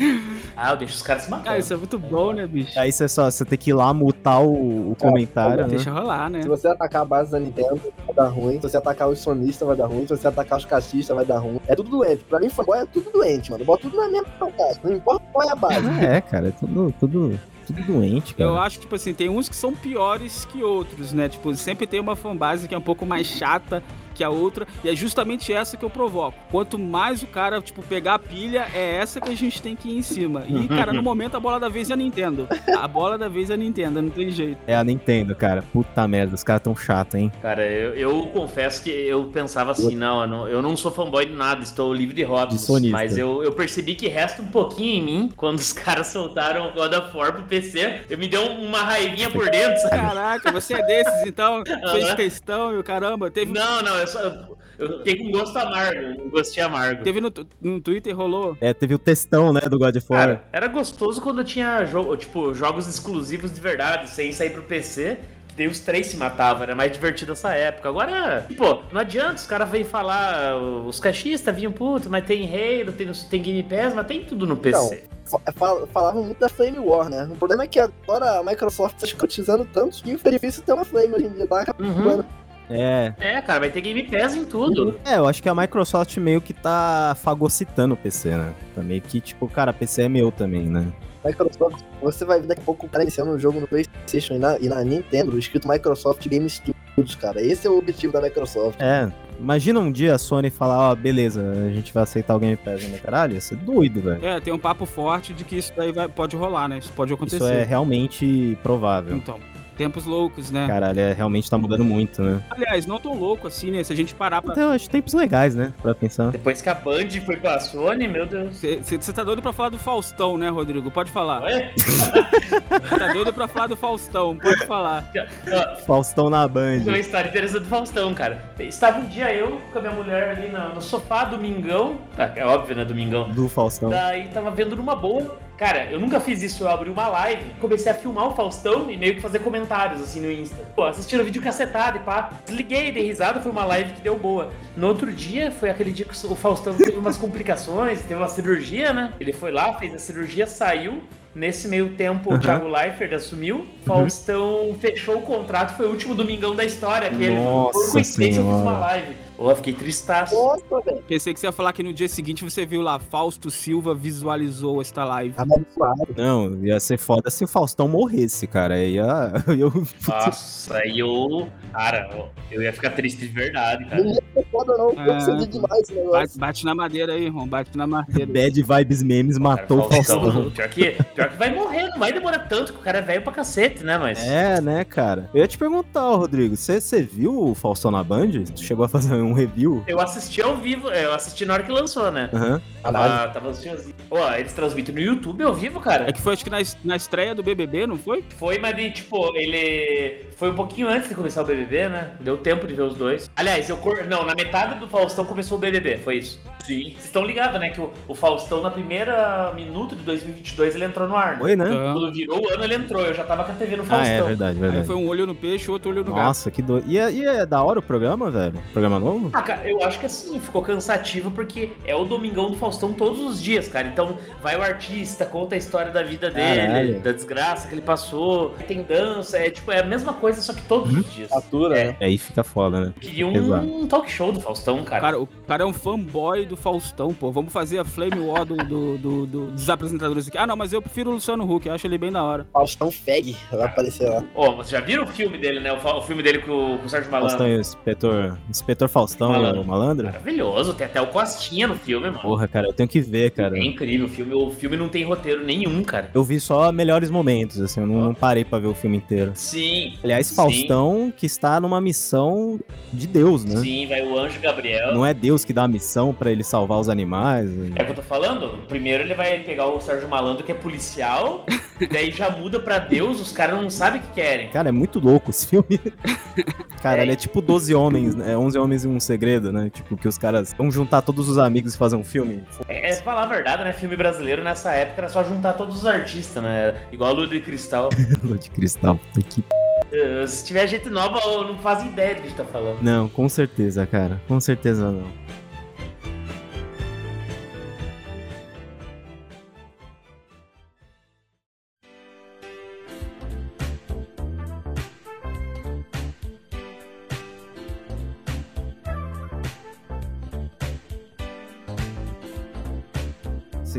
[LAUGHS] Ah, eu deixo os caras se matar. Cara, isso é muito bom, né, bicho? Aí você só, você tem que ir lá mutar o, o comentário. né? Deixa rolar, né? Se você atacar a base da Nintendo, vai dar ruim. Se você atacar os sonistas, vai dar ruim. Se você atacar os caixistas, vai dar ruim. É tudo doente. Pra mim, fanboy é tudo doente, mano. Bota tudo na mesma casa. Não importa qual é a base. Ah, é, cara. É tudo, tudo, tudo doente, cara. Eu acho, tipo assim, tem uns que são piores que outros, né? Tipo, sempre tem uma fanbase que é um pouco mais chata que a outra, e é justamente essa que eu provoco. Quanto mais o cara, tipo, pegar a pilha, é essa que a gente tem que ir em cima. E, [LAUGHS] cara, no momento a bola da vez é a Nintendo. A bola da vez é a Nintendo, não tem jeito. É a Nintendo, cara. Puta merda, os caras tão chato, hein? Cara, eu, eu, confesso que eu pensava assim, não eu, não, eu não sou fanboy de nada, estou livre de hobbies. Mas eu, eu percebi que resta um pouquinho em mim quando os [LAUGHS] caras soltaram o God of War pro PC. Eu me deu uma raivinha por dentro, sabe? Caraca, você é desses, então? [LAUGHS] Fez questão e o caramba, teve... Não, não, eu só, eu fiquei com gosto amargo, um gostinho amargo. Teve no, no Twitter, rolou? É, teve o textão, né, do God of War. Cara, era gostoso quando tinha jogo, tipo, jogos exclusivos de verdade, sem sair pro PC. Daí os três se matavam, era mais divertido essa época. Agora, pô, não adianta, os caras vêm falar, os caixistas vinham, puto, mas tem Halo, tem, tem Game Pass, mas tem tudo no PC. É, falavam muito da Flame War, né? O problema é que agora a Microsoft tá escrotizando tanto que foi difícil ter uma Flame hoje em dia, tá uhum. É. É, cara, vai ter Game Pass em tudo. É, eu acho que a Microsoft meio que tá fagocitando o PC, né? Tá meio que, tipo, cara, PC é meu também, né? Microsoft, você vai ver daqui a pouco o cara iniciando um jogo no PlayStation e na, e na Nintendo, escrito Microsoft Game Studios, cara. Esse é o objetivo da Microsoft. É. Imagina um dia a Sony falar, ó, oh, beleza, a gente vai aceitar o Game Pass, né? Caralho, isso é doido, velho. É, tem um papo forte de que isso daí vai, pode rolar, né? Isso pode acontecer. Isso é realmente provável. Então. Tempos loucos, né? Caralho, é, realmente tá mudando muito, né? Aliás, não tão louco assim, né? Se a gente parar pra. Então, eu acho tempos legais, né? Pra pensar. Depois que a Band foi pra Sony, meu Deus. Você tá doido pra falar do Faustão, né, Rodrigo? Pode falar. Oi? [LAUGHS] tá doido pra falar do Faustão, pode falar. Faustão na Band. Uma história interessante do Faustão, cara. Estava um dia eu com a minha mulher ali no, no sofá, domingão. Ah, é óbvio, né? Domingão. Do Faustão. Daí tava vendo numa boa. Cara, eu nunca fiz isso. Eu abri uma live, comecei a filmar o Faustão e meio que fazer comentários assim no Insta. Pô, assistindo o vídeo cacetado e pá. Desliguei, dei risada, foi uma live que deu boa. No outro dia, foi aquele dia que o Faustão teve umas complicações, [LAUGHS] teve uma cirurgia, né? Ele foi lá, fez a cirurgia, saiu. Nesse meio tempo, o Uhum. Thiago Leifert assumiu. Faustão fechou o contrato, foi o último domingão da história. Que ele, Nossa por coincidência, eu fiz uma live. Eu fiquei tristaço. Nossa, velho. Pensei que você ia falar que no dia seguinte você viu lá, Fausto Silva visualizou esta live. Não, ia ser foda se o Faustão morresse, cara. Aí ia. [LAUGHS] Eu, Nossa, aí eu. Cara, eu ia ficar triste de verdade, cara. Não ia ser foda, não. Eu É. demais esse Bate, negócio. bate na madeira aí, irmão. Bate na madeira. Bad Vibes Memes matou o Cara, Faustão. [LAUGHS] Pior que, pior que vai morrer, não vai demorar tanto, que o cara é velho pra cacete, né? Mas. É, né, cara? Eu ia te perguntar, Rodrigo, você você viu o Faustão na Band? Tu chegou a fazer um review? Eu assisti ao vivo, eu assisti na hora que lançou, né? Aham. Tava, tava assistindo. Ó, eles transmitem no YouTube ao vivo, cara. É que foi acho que na, na estreia do BBB, não foi? Foi, mas de, tipo, ele. Foi um pouquinho antes de começar o BBB, né? Deu tempo de ver os dois. Aliás, eu. cor- Não, na metade do Faustão começou o BBB, foi isso. Sim. Vocês estão ligados, né? Que o, o Faustão, na primeira minuto de 2022, ele entrou no ar. Né? Oi, né? Ah. Quando virou o ano, ele entrou. Eu já tava com a TV no Ah, Faustão. é verdade, Aí verdade. foi um olho no peixe, outro olho no gato. Nossa, que doido. E, é- e é da hora o programa, velho? Programa novo? Ah, cara, eu acho que assim, ficou cansativo porque é o Domingão do Faustão todos os dias, cara. Então, vai o artista, conta a história da vida dele, Caralho. da desgraça que ele passou, tem dança, é tipo, é a mesma coisa, só que todos os dias. Fatura, É. né? Aí fica foda, né? Queria um Exato. talk show do Faustão, cara. Cara, o cara é um fanboy do Faustão, pô. Vamos fazer a Flame War do, do- do- do- dos apresentadores aqui. Ah, não, mas eu prefiro o Luciano Huck, eu acho ele bem da hora. Faustão Feg vai aparecer lá. Ó, vocês já viram o filme dele, né? O, o filme dele com, o- com o Sérgio Malandro. Faustão e o inspetor, inspetor Faustão Malandro. e o malandro? Maravilhoso, tem até o Costinha no filme, mano. Porra, cara, eu tenho que ver, cara. É incrível, o filme, o filme não tem roteiro nenhum, cara. Eu vi só melhores momentos, assim, eu não, não parei pra ver o filme inteiro. Sim. Aliás, sim, Faustão que está numa missão de Deus, né? Sim, vai o Anjo Gabriel. Não é Deus que dá a missão pra ele salvar os animais. É o que eu tô falando. Primeiro ele vai pegar o Sérgio Malandro, que é policial, [LAUGHS] daí já muda pra Deus, os caras não sabem o que querem. Cara, é muito louco esse filme. [LAUGHS] Cara, É. ele é tipo 12 homens, né? 11 homens e um segredo, né? Tipo, que os caras vão juntar todos os amigos e fazer um filme. É, é falar a verdade, né? Filme brasileiro nessa época era só juntar todos os artistas, né? Igual a Lua de Cristal. [LAUGHS] Lua de cristal. que- Eh, Se tiver gente nova, eu não faz ideia do que a gente tá falando. Não, com certeza, cara. Com certeza não.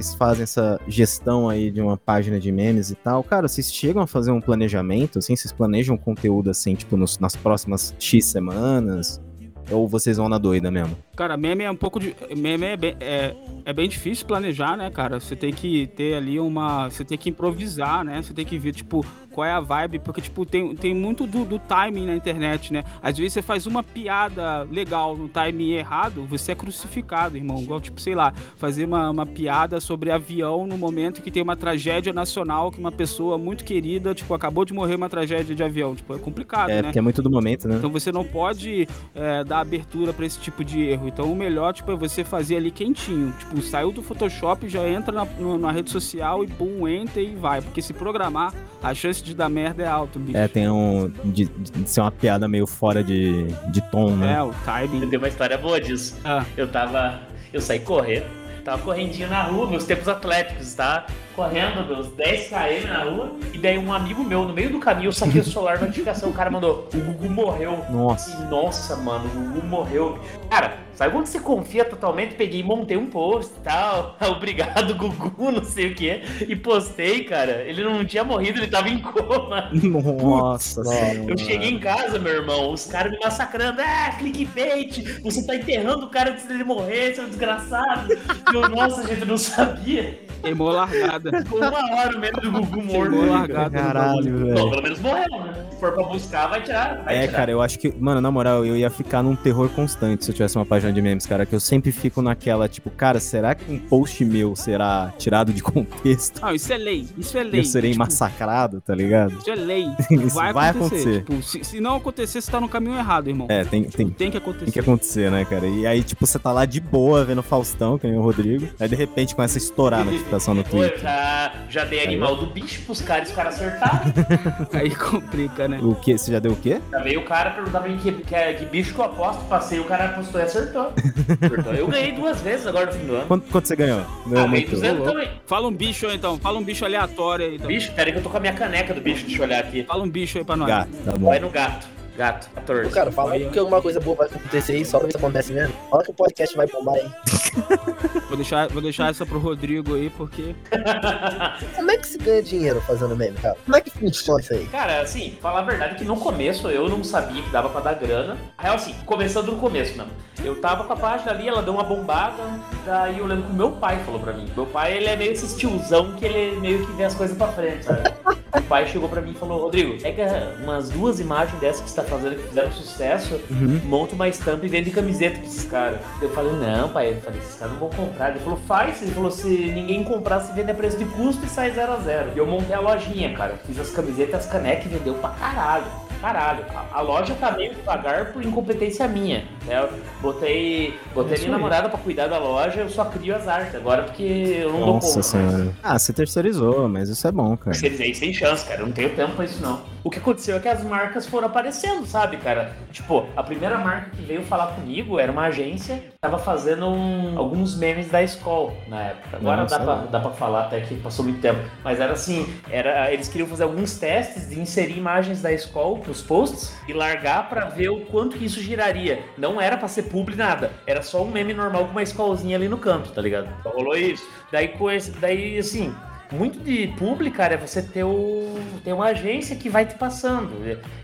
Vocês fazem essa gestão aí de uma página de memes e tal. Cara, vocês chegam a fazer um planejamento, assim? Vocês planejam conteúdo, assim, tipo, nos- nas próximas X semanas? Ou vocês vão na doida mesmo? Cara, meme é um pouco de. Meme é bem, é, é bem difícil planejar, né, cara? Você tem que ter ali uma. Você tem que improvisar, né? Você tem que ver, tipo, qual é a vibe, porque, tipo, tem, tem muito do, do timing na internet, né? Às vezes você faz uma piada legal no timing errado, você é crucificado, irmão. Igual, tipo, sei lá, fazer uma, uma piada sobre avião no momento que tem uma tragédia nacional, que uma pessoa muito querida, tipo, acabou de morrer uma tragédia de avião. Tipo, é complicado, É, né? porque é muito do momento, né? Então você não pode é, dar abertura pra esse tipo de erro. Então o melhor, tipo, é você fazer ali quentinho. Tipo, saiu do Photoshop, já entra na, na rede social e pum, enter e vai. Porque se programar, a chance de dar merda é alta, bicho. É, tem um. De, de ser uma piada meio fora de, de tom, né? É, o timing. Tem uma história boa disso. Ah, Eu tava. Eu saí correndo. Tava correndinho na rua, meus tempos atléticos, tá? Correndo meus 10 km na rua. E daí um amigo meu, no meio do caminho, eu saquei o [LAUGHS] celular, notificação. O cara mandou: o Gugu morreu. Nossa. E, nossa, mano, o Gugu morreu. Cara, sabe quando você confia totalmente? Peguei e montei um post e tal. [LAUGHS] Obrigado, Gugu, [LAUGHS] não sei o que. E postei, cara. Ele não tinha morrido, ele tava em coma. Nossa senhora. Eu cheguei em casa, meu irmão, os caras me massacrando. Ah, clickbait! Você tá enterrando o cara antes dele morrer, seu desgraçado. Eu, nossa, gente, eu não sabia. queimou largada. Ficou uma hora o medo do Gugu morto. No Caralho, velho. pelo menos morreu, né? Se for pra buscar, vai tirar. Vai É, tirar. cara, eu acho que, mano, na moral, eu ia ficar num terror constante se eu tivesse uma página de memes, cara, que eu sempre fico naquela, tipo, cara, será que um post meu será tirado de contexto? Não, isso é lei. Isso é lei. Eu serei Tipo, massacrado, tá ligado? Isso é lei. [LAUGHS] Isso vai, vai acontecer. acontecer. Tipo, se, se não acontecer, você tá no caminho errado, irmão. É, tem, tem, Tem que acontecer. tem que acontecer, né, cara? E aí, tipo, você tá lá de boa vendo Faustão, que nem o Rodrigo, aí de repente começa a estourar a notificação no Twitter. Já, já dei animal do bicho pros caras e os caras acertaram. [LAUGHS] Aí complica, né? O que? Você já deu o quê? Já veio o cara perguntar pra mim que, que, que bicho que eu aposto, passei, o cara apostou e acertou. acertou. Eu ganhei duas vezes agora no fim do ano. Quanto, quanto você ganhou? Ah, Não, ganhei muito. 200 também. Fala um bicho aí, então. Fala um bicho aleatório aí. Então. Bicho, peraí que eu tô com a minha caneca do bicho, deixa eu olhar aqui. Fala um bicho aí pra nós. Gato, tá bom. Vai no gato. Gato, 14. Ô, Cara, fala aí que alguma coisa boa vai acontecer aí, só pra ver se acontece mesmo. Fala que o podcast vai bombar aí. [LAUGHS] Vou deixar, vou deixar essa pro Rodrigo aí, porque. [LAUGHS] Como é que se ganha dinheiro fazendo meme, cara? Como é que funciona isso aí? Cara, assim, falar a verdade é que no começo eu não sabia que dava pra dar grana. A real, assim, começando no começo mesmo. Eu tava com a página ali, ela deu uma bombada, daí eu lembro que o meu pai falou pra mim. Meu pai, ele é meio esse tiozão que ele meio que vê as coisas pra frente, sabe? [LAUGHS] o pai chegou pra mim e falou, Rodrigo, pega umas duas imagens dessas que você tá fazendo que fizeram sucesso, monta uma estampa e vende camiseta pra esses caras. Eu falei, não, pai, eu falei, esses caras não vão comprar. Ele falou, faz. Ele falou, se ninguém comprar, você vende a preço de custo e sai zero a zero. E eu montei a lojinha, cara. Fiz as camisetas, as canecas e vendeu pra caralho. Caralho. A, a loja tá meio devagar por incompetência minha. Né? Eu botei, botei minha namorada pra cuidar da loja, eu só crio as artes agora porque eu não dou Nossa conta. senhora. Ah, você terceirizou, mas isso é bom, cara. Terceirizei sem chance, cara. Eu não tenho tempo pra isso, não. O que aconteceu é que as marcas foram aparecendo, sabe, cara? Tipo, a primeira marca que veio falar comigo era uma agência que tava fazendo um- alguns memes da escola na época. Agora Nossa, dá, pra, é. dá pra falar até que passou muito tempo. Mas era assim, era, eles queriam fazer alguns testes de inserir imagens da escola nos posts e largar pra ver o quanto que isso giraria. Não era pra ser publi nada. Era só um meme normal com uma escolzinha ali no canto, tá ligado? Então rolou isso. Daí, com esse, daí assim, muito de publi, cara, é você ter, o, ter uma agência que vai te passando.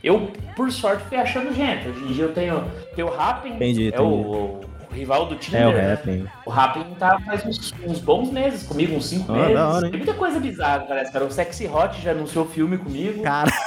Eu, por sorte, fui achando gente. Hoje em dia eu tenho, tenho o Rapping, Entendi, é o, o rival do Tinder, É o né? rap, hein? O Rapping tá faz uns, uns bons meses comigo, uns cinco Ah, meses. hora? Tem muita coisa bizarra, parece, cara. O Sexy Hot já anunciou filme comigo. Cara, [LAUGHS]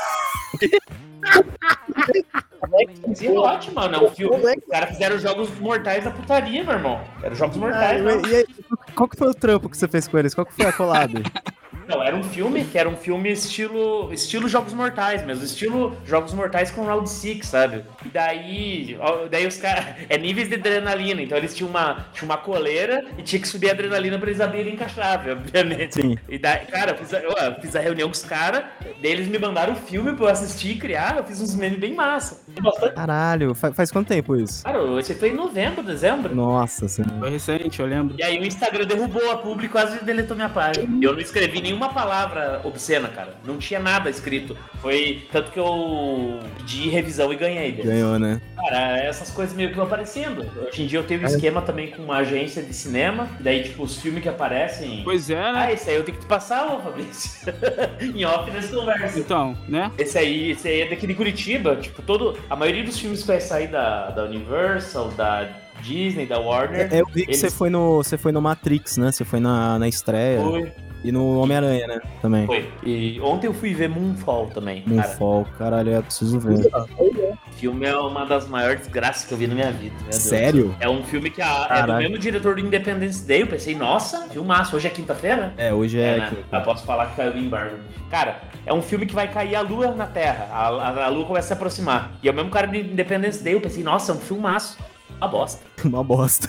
Sexy Hot, mano, é um filme. Os caras fizeram jogos mortais da putaria, meu irmão. Eram jogos Ah, mortais, né? e aí, qual que foi o trampo que você fez com eles? Qual que foi a collab? [LAUGHS] Não, era um filme que era um filme estilo estilo Jogos Mortais mesmo, estilo Jogos Mortais com Round 6, sabe? E daí, daí os caras, [LAUGHS] é níveis de adrenalina, então eles tinham uma, tinham uma coleira e tinha que subir a adrenalina pra eles abrirem chave, obviamente. Sim. E daí, cara, eu fiz a, eu, fiz a reunião com os caras, daí eles me mandaram o filme pra eu assistir e criar, eu fiz uns memes bem massa. Bastante- Caralho, fa- faz quanto tempo isso? Cara, esse foi em novembro, dezembro. Nossa senhora. Foi recente, eu lembro. E aí o Instagram derrubou a publi e quase deletou minha página. Eu não escrevi nenhuma palavra obscena, cara. Não tinha nada escrito. Foi tanto que eu pedi revisão e ganhei. deles. Ganhou, né? Cara, essas coisas meio que vão aparecendo. Hoje em dia eu tenho um esquema também com uma agência de cinema. Daí, tipo, os filmes que aparecem. Pois é, né? Ah, esse aí eu tenho que te passar, ô Fabrício. [LAUGHS] em off nessa conversa. Então, né? Esse aí, esse aí é daqui de Curitiba. Tipo, todo. A maioria dos filmes que vai sair da, da Universal, da Disney, da Warner. É, Eu vi que Eles- você foi no. Você foi no Matrix, né? Você foi na, na estreia. Foi, E no Homem-Aranha, né? Também. foi. E ontem eu fui ver Moonfall também. Cara, Moonfall, caralho, eu preciso ver. o filme é uma das maiores desgraças que eu vi na minha vida. meu Deus. Sério? É um filme que a- é do mesmo diretor do Independence Day. Eu pensei, nossa, filmaço. Hoje é quinta-feira? É, hoje É, é. né? Eu posso falar que caiu o embargo. Cara, é um filme que vai cair a lua na Terra. A, a- a lua começa a se aproximar. E é o mesmo cara do Independence Day. Eu pensei, nossa, é um filmaço. Uma bosta. [LAUGHS] Uma bosta.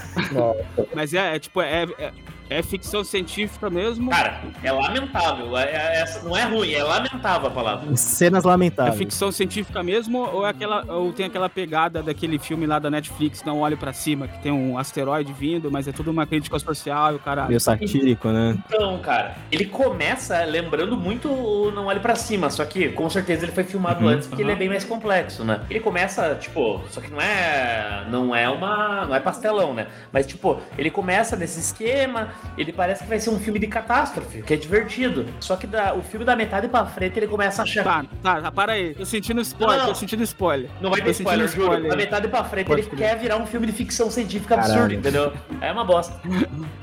Mas é, é tipo, é, é, é ficção científica mesmo. Cara, é lamentável. É- é- essa não é ruim, é lamentável a palavra. Cenas É lamentáveis. ficção científica mesmo ou é aquela ou tem aquela pegada daquele filme lá da Netflix, Não Olhe Pra Cima, que tem um asteroide vindo, mas é tudo uma crítica social e o caralho. Meio satírico, né? Então, cara, ele começa lembrando muito o Não Olhe Pra Cima, só que com certeza ele foi filmado Uhum, antes porque ele é aham. bem mais complexo, né? Ele começa, tipo, só que não é não é uma, não é pastelão, né? Mas tipo, ele começa nesse esquema, ele parece que vai ser um filme de catástrofe, que é divertido. Só que da, o filme da metade pra frente ele começa a achar Tá, tá, tá, para aí. Tô sentindo spoiler, Não, não. tô sentindo spoiler. não vai ter sentindo spoiler, juro. Da metade pra frente Pode ele crer. quer virar um filme de ficção científica absurdo, Caralho. entendeu? É uma bosta.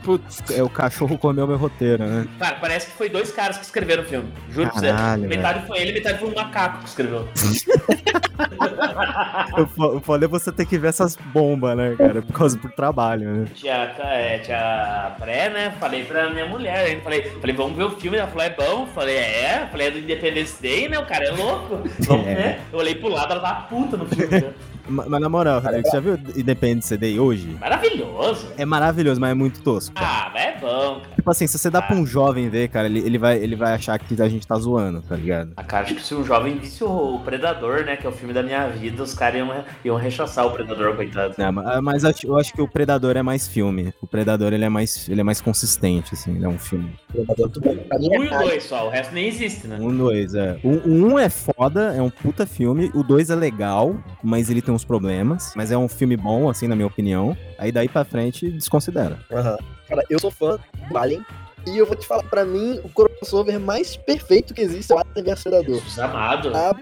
Putz, É o cachorro comeu meu roteiro, né? Cara, parece que foi dois caras que escreveram o filme. Juro pra você. Caralho, Metade foi ele, metade foi um macaco que escreveu. [LAUGHS] Eu falei você ter que ver essas bombas, né, cara? Por causa do trabalho, né? Tia, é, tia pré, né? Falei pra minha mulher, hein? Falei, falei, vamos ver o filme. Ela falou, é bom? Falei, é. Falei, é do Independence Day, né? O cara é louco. [LAUGHS] Vamos É. ver. Eu olhei pro lado, ela tava puta no filme. Né? Ma- Mas na moral, Rodrigo, você já viu Independence Day hoje? Maravilhoso. É maravilhoso, mas é muito tosco. cara. Ah, mas é bom, cara. Tipo assim, se você dá pra um jovem ver, cara, ele, ele, vai, ele vai achar que a gente tá zoando, tá ligado? A cara, acho que se um jovem visse o, o Predador, né, que é o filme da minha vida, os caras iam, iam rechaçar o Predador, coitado. É, ma- mas acho- eu acho que o Predador é mais filme. O Predador, ele é mais, ele é mais consistente, assim, ele é um filme. Pra mim Um e é o dois só, o resto nem existe, né? Um, dois, é. O o um é foda, é um puta filme. O dois é legal, mas ele tem uns problemas. Mas é um filme bom, assim, na minha opinião. Aí daí pra frente, desconsidera. Aham. Cara, eu sou fã do Alien. E eu vou te falar, pra mim, o crossover mais perfeito que existe é o Alien vs Predador. Jesus amado. Ah,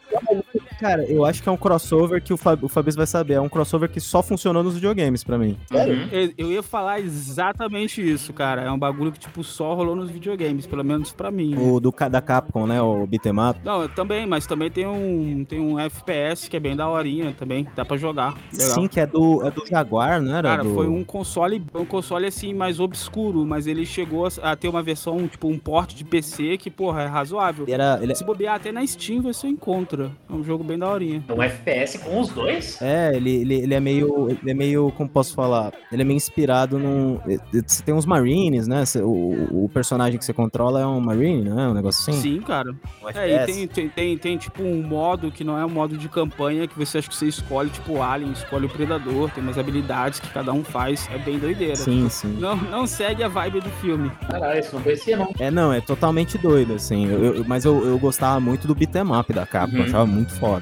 Cara, eu acho que é um crossover que o, Fab, o Fabrício vai saber. É um crossover que só funcionou nos videogames pra mim. sério? Uhum. Eu- Eu ia falar exatamente isso, cara. É um bagulho que, tipo, só rolou nos videogames, pelo menos pra mim. né? O do, da Capcom, né? O beat'em up. Não, eu também, mas também tem um, tem um FPS que é bem daorinha também, dá pra jogar. Legal. Sim, que é do, é do Jaguar, não era? Cara, do... foi um console, um console assim mais obscuro, mas ele chegou a, a ter uma versão, tipo, um port de PC que, porra, é razoável. Era, ele, Se bobear até na Steam você encontra. É um jogo bem daorinha. Um FPS com os dois? É, ele, ele, ele é meio. Ele é meio. Como posso falar? Ele é meio inspirado num. Você tem uns Marines, né? Cê- O, o personagem que você controla é um Marine, né? Um negócio assim. Sim, cara. Um É, e tem, tem, tem, tem, tipo um modo que não é um modo de campanha, que você acha que você escolhe, tipo, o Alien, escolhe o Predador, tem umas habilidades que cada um faz. É bem doideira. Sim, sim. Não, não segue a vibe do filme. Caralho, isso não conhecia, não. É, não, é totalmente doido, assim. Eu- eu- mas eu, eu gostava muito do beat'em up da Capcom, Uhum. eu achava muito foda.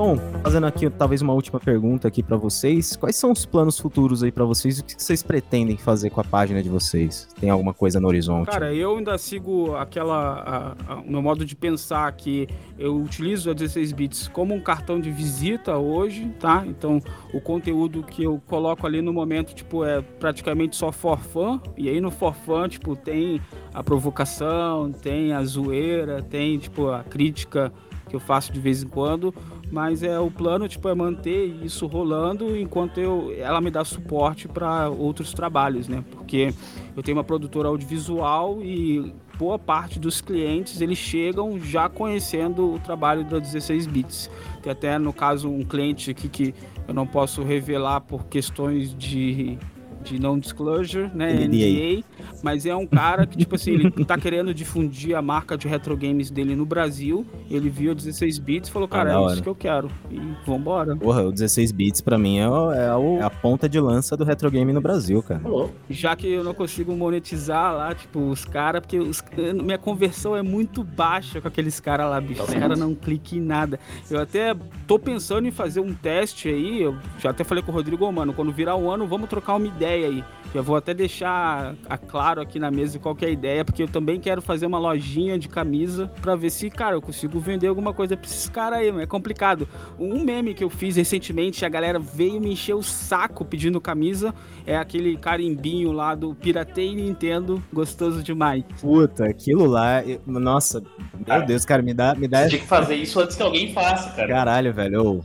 Bom, fazendo aqui talvez uma última pergunta aqui pra vocês. Quais são os planos futuros aí pra vocês? O que vocês pretendem fazer com a página de vocês? Tem alguma coisa no horizonte? Cara, eu ainda sigo aquela. a- a- o meu modo de pensar que eu utilizo a 16 bits como um cartão de visita hoje, tá? Então, o conteúdo que eu coloco ali no momento, tipo, é praticamente só for fun. E aí no for fun, tipo, tem a provocação, tem a zoeira, tem, tipo, a crítica que eu faço de vez em quando, mas é o plano tipo é manter isso rolando enquanto eu ela me dá suporte para outros trabalhos, né? Porque eu tenho uma produtora audiovisual e boa parte dos clientes eles chegam já conhecendo o trabalho da 16 bits. Tem até no caso um cliente aqui que eu não posso revelar por questões de de non disclosure, né, NDA. NDA, mas é um cara que tipo assim, ele [LAUGHS] tá querendo difundir a marca de retro games dele no Brasil. Ele viu a 16 bits e falou: "Cara, Ah, é isso que eu quero". E vambora. Porra, o 16 bits pra mim é, o- é o- é a ponta de lança do retro game no Brasil, cara. Já que eu não consigo monetizar lá, tipo, os caras, porque os- minha conversão é muito baixa com aqueles caras lá, bicho. Os caras não clicam em nada. Eu até tô pensando em fazer um teste aí. Eu já até falei com o Rodrigo, "Ô, mano, quando virar o ano, vamos trocar uma ideia aí. Já vou até deixar a- claro aqui na mesa qual que é a ideia, porque eu também quero fazer uma lojinha de camisa pra ver se, cara, eu consigo vender alguma coisa pra esses caras aí, mano. É complicado. Um meme que eu fiz recentemente, a galera veio me encher o saco pedindo camisa, é aquele carimbinho lá do Piratei Nintendo, gostoso demais. Puta, aquilo lá. eu- nossa, meu Cara, Deus, cara, me dá, me dá. Você tinha que fazer isso antes que alguém faça, cara. Caralho, velho.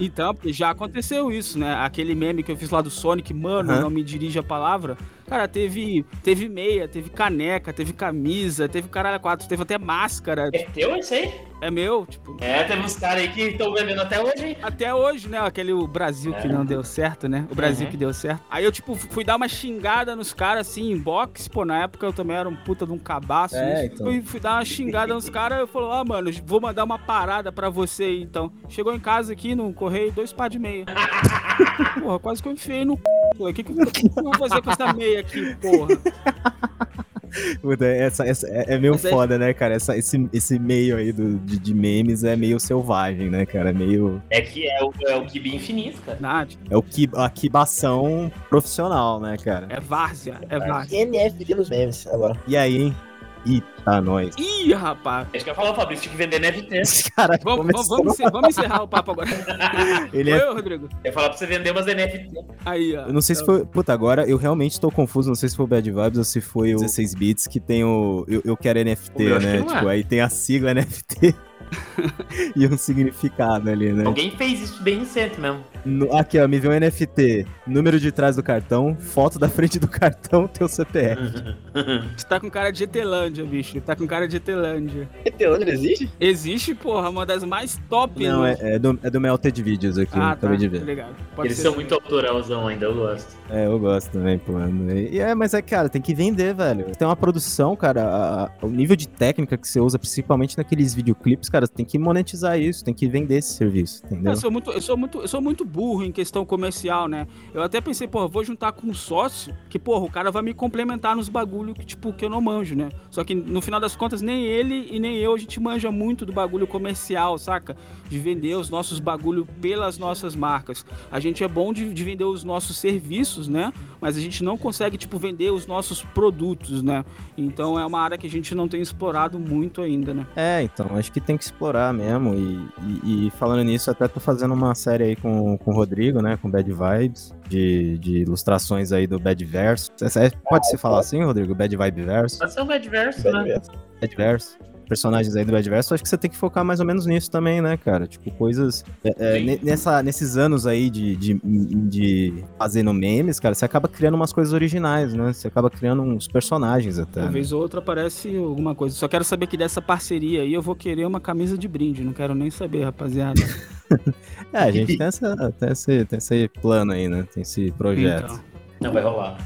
Então, já aconteceu isso, né? Aquele meme que eu fiz lá do Sonic, mano, Aham. não me dirige a palavra. Cara, teve, teve meia, teve caneca, teve camisa, teve caralho quatro, teve até máscara. É teu esse aí? É meu, tipo. É, tem uns caras aí que estão vendendo até hoje, hein? Até hoje, né? Aquele o Brasil que É. não deu certo, né? O Brasil Uhum. que deu certo. Aí eu, tipo, fui dar uma xingada nos caras, assim, em box. Pô, na época eu também era um puta de um cabaço. É, isso. então. Fui, fui dar uma xingada nos caras. Eu falei, ah, mano, vou mandar uma parada pra você aí, então. Chegou em casa aqui no correio, dois par de meia. [LAUGHS] porra, quase que eu enfiei no c. O que, que, eu- que eu vou fazer com essa meia aqui, porra? Puta, essa, essa é, é meio Mas aí- foda, né, cara? Essa, esse, esse meio aí do, de, de memes é meio selvagem, né, cara? É meio. É que é o, é o Kibi infinito, cara. É o que, a quibação profissional, né, cara? é várzea, é várzea. NFT nos memes agora. E aí, hein? Eita, nós. Ih, rapaz. Acho que eu ia falar, Fabrício, tinha que vender NFT. Esse cara Vamos, vamos, começou- vamos, encer- vamos encerrar o papo agora. [LAUGHS] Ele é Oi, Rodrigo. Eu ia falar pra você vender umas NFT. Aí, ó. Eu não sei se foi. Puta, agora eu realmente tô confuso. Não sei se foi o Bad Vibes ou se foi o 16 bits que tem o. Eu, eu quero NFT, né? que é. Tipo, aí tem a sigla NFT [LAUGHS] [LAUGHS] e um significado ali, né? Alguém fez isso bem recente mesmo. No- aqui, ó, me vê um NFT. Número de trás do cartão, foto da frente do cartão, [LAUGHS] teu CPF. [LAUGHS] Você tá com cara de Etelândia, bicho. Tá com cara de Etelândia. Etelândia existe? Existe, porra, uma das mais top. Não, é, é do, é do Melted Videos aqui, Ah, tá. acabei de ver. Legal. Pode Eles são muito autoralzão ainda, eu gosto. É, eu gosto também, pô. E é, mas é, cara, tem que vender, velho. Tem uma produção, cara, a- a- o nível de técnica que você usa, principalmente naqueles videoclipes, cara, tem que monetizar isso, tem que vender esse serviço, entendeu? Eu sou, muito, eu, sou muito, eu sou muito burro em questão comercial, né? Eu até pensei, porra, vou juntar com um sócio, que, porra, o cara vai me complementar nos bagulho que, tipo, que eu não manjo, né? Só que no final das contas, nem ele e nem eu, a gente manja muito do bagulho comercial, saca? De vender os nossos bagulho pelas nossas marcas. A gente é bom de, de vender os nossos serviços, né? Mas a gente não consegue, tipo, vender os nossos produtos, né? Então é uma área que a gente não tem explorado muito ainda, né? É, então, acho que tem que explorar mesmo. E, e- e falando nisso, até tô fazendo uma série aí com, com o Rodrigo, né? Com Bad Vibes, de, de ilustrações aí do Bad Verso. É- é- Pode se falar assim, Rodrigo? Bad Vibe Verso? Pode ser um adverso, né? Bad Verso. Personagens aí do Bad Verso, acho que você tem que focar mais ou menos nisso também, né, cara? Tipo, coisas. é, é, nessa, nesses anos aí de, de, de fazendo memes, cara, você acaba criando umas coisas originais, né? Você acaba criando uns personagens até. né? Uma vez ou outra aparece alguma coisa. Só quero saber que dessa parceria aí eu vou querer uma camisa de brinde. Não quero nem saber, rapaziada. [LAUGHS] [LAUGHS] É, a gente tem, essa, tem, esse, tem esse plano aí, né? Tem esse projeto. Então. Não vai rolar.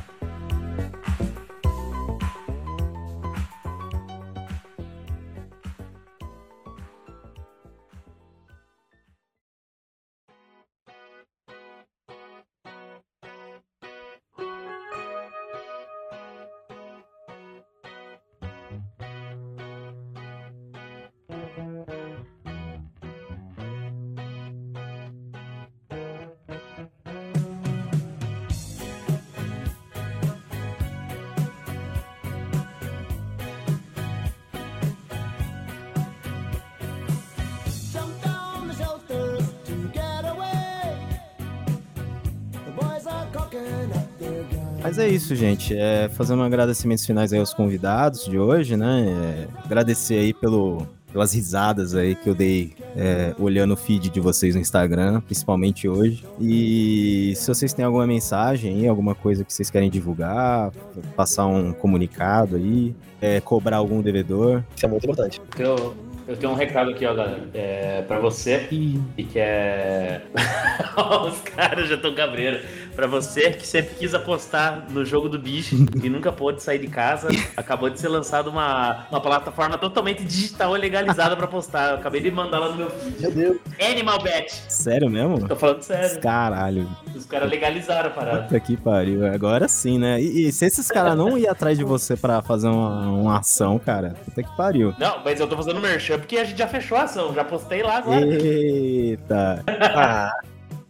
Mas é isso, gente. É fazer um agradecimentos finais aí aos convidados de hoje, né? É, agradecer aí pelo, pelas risadas aí que eu dei é, olhando o feed de vocês no Instagram, principalmente hoje. E se vocês têm alguma mensagem aí, alguma coisa que vocês querem divulgar, passar um comunicado aí, é, cobrar algum devedor. Isso é muito importante. Eu, eu tenho um recado aqui, ó, galera. É, pra você e que é. [LAUGHS] Os caras já estão cabreiros. Pra você que sempre quis apostar no jogo do bicho [LAUGHS] e nunca pôde sair de casa, acabou de ser lançada uma, uma plataforma totalmente digital e legalizada pra apostar. Eu acabei de mandar lá no meu feed. Meu Deus. Animal Bet. Sério mesmo? Tô falando sério. Caralho. Os caras legalizaram a parada. Puta que pariu. Agora sim, né? E, e se esses caras não iam atrás de você pra fazer uma, uma ação, cara, puta que pariu. Não, mas eu tô fazendo merchan porque a gente já fechou a ação, já postei lá agora. Eita. Ah,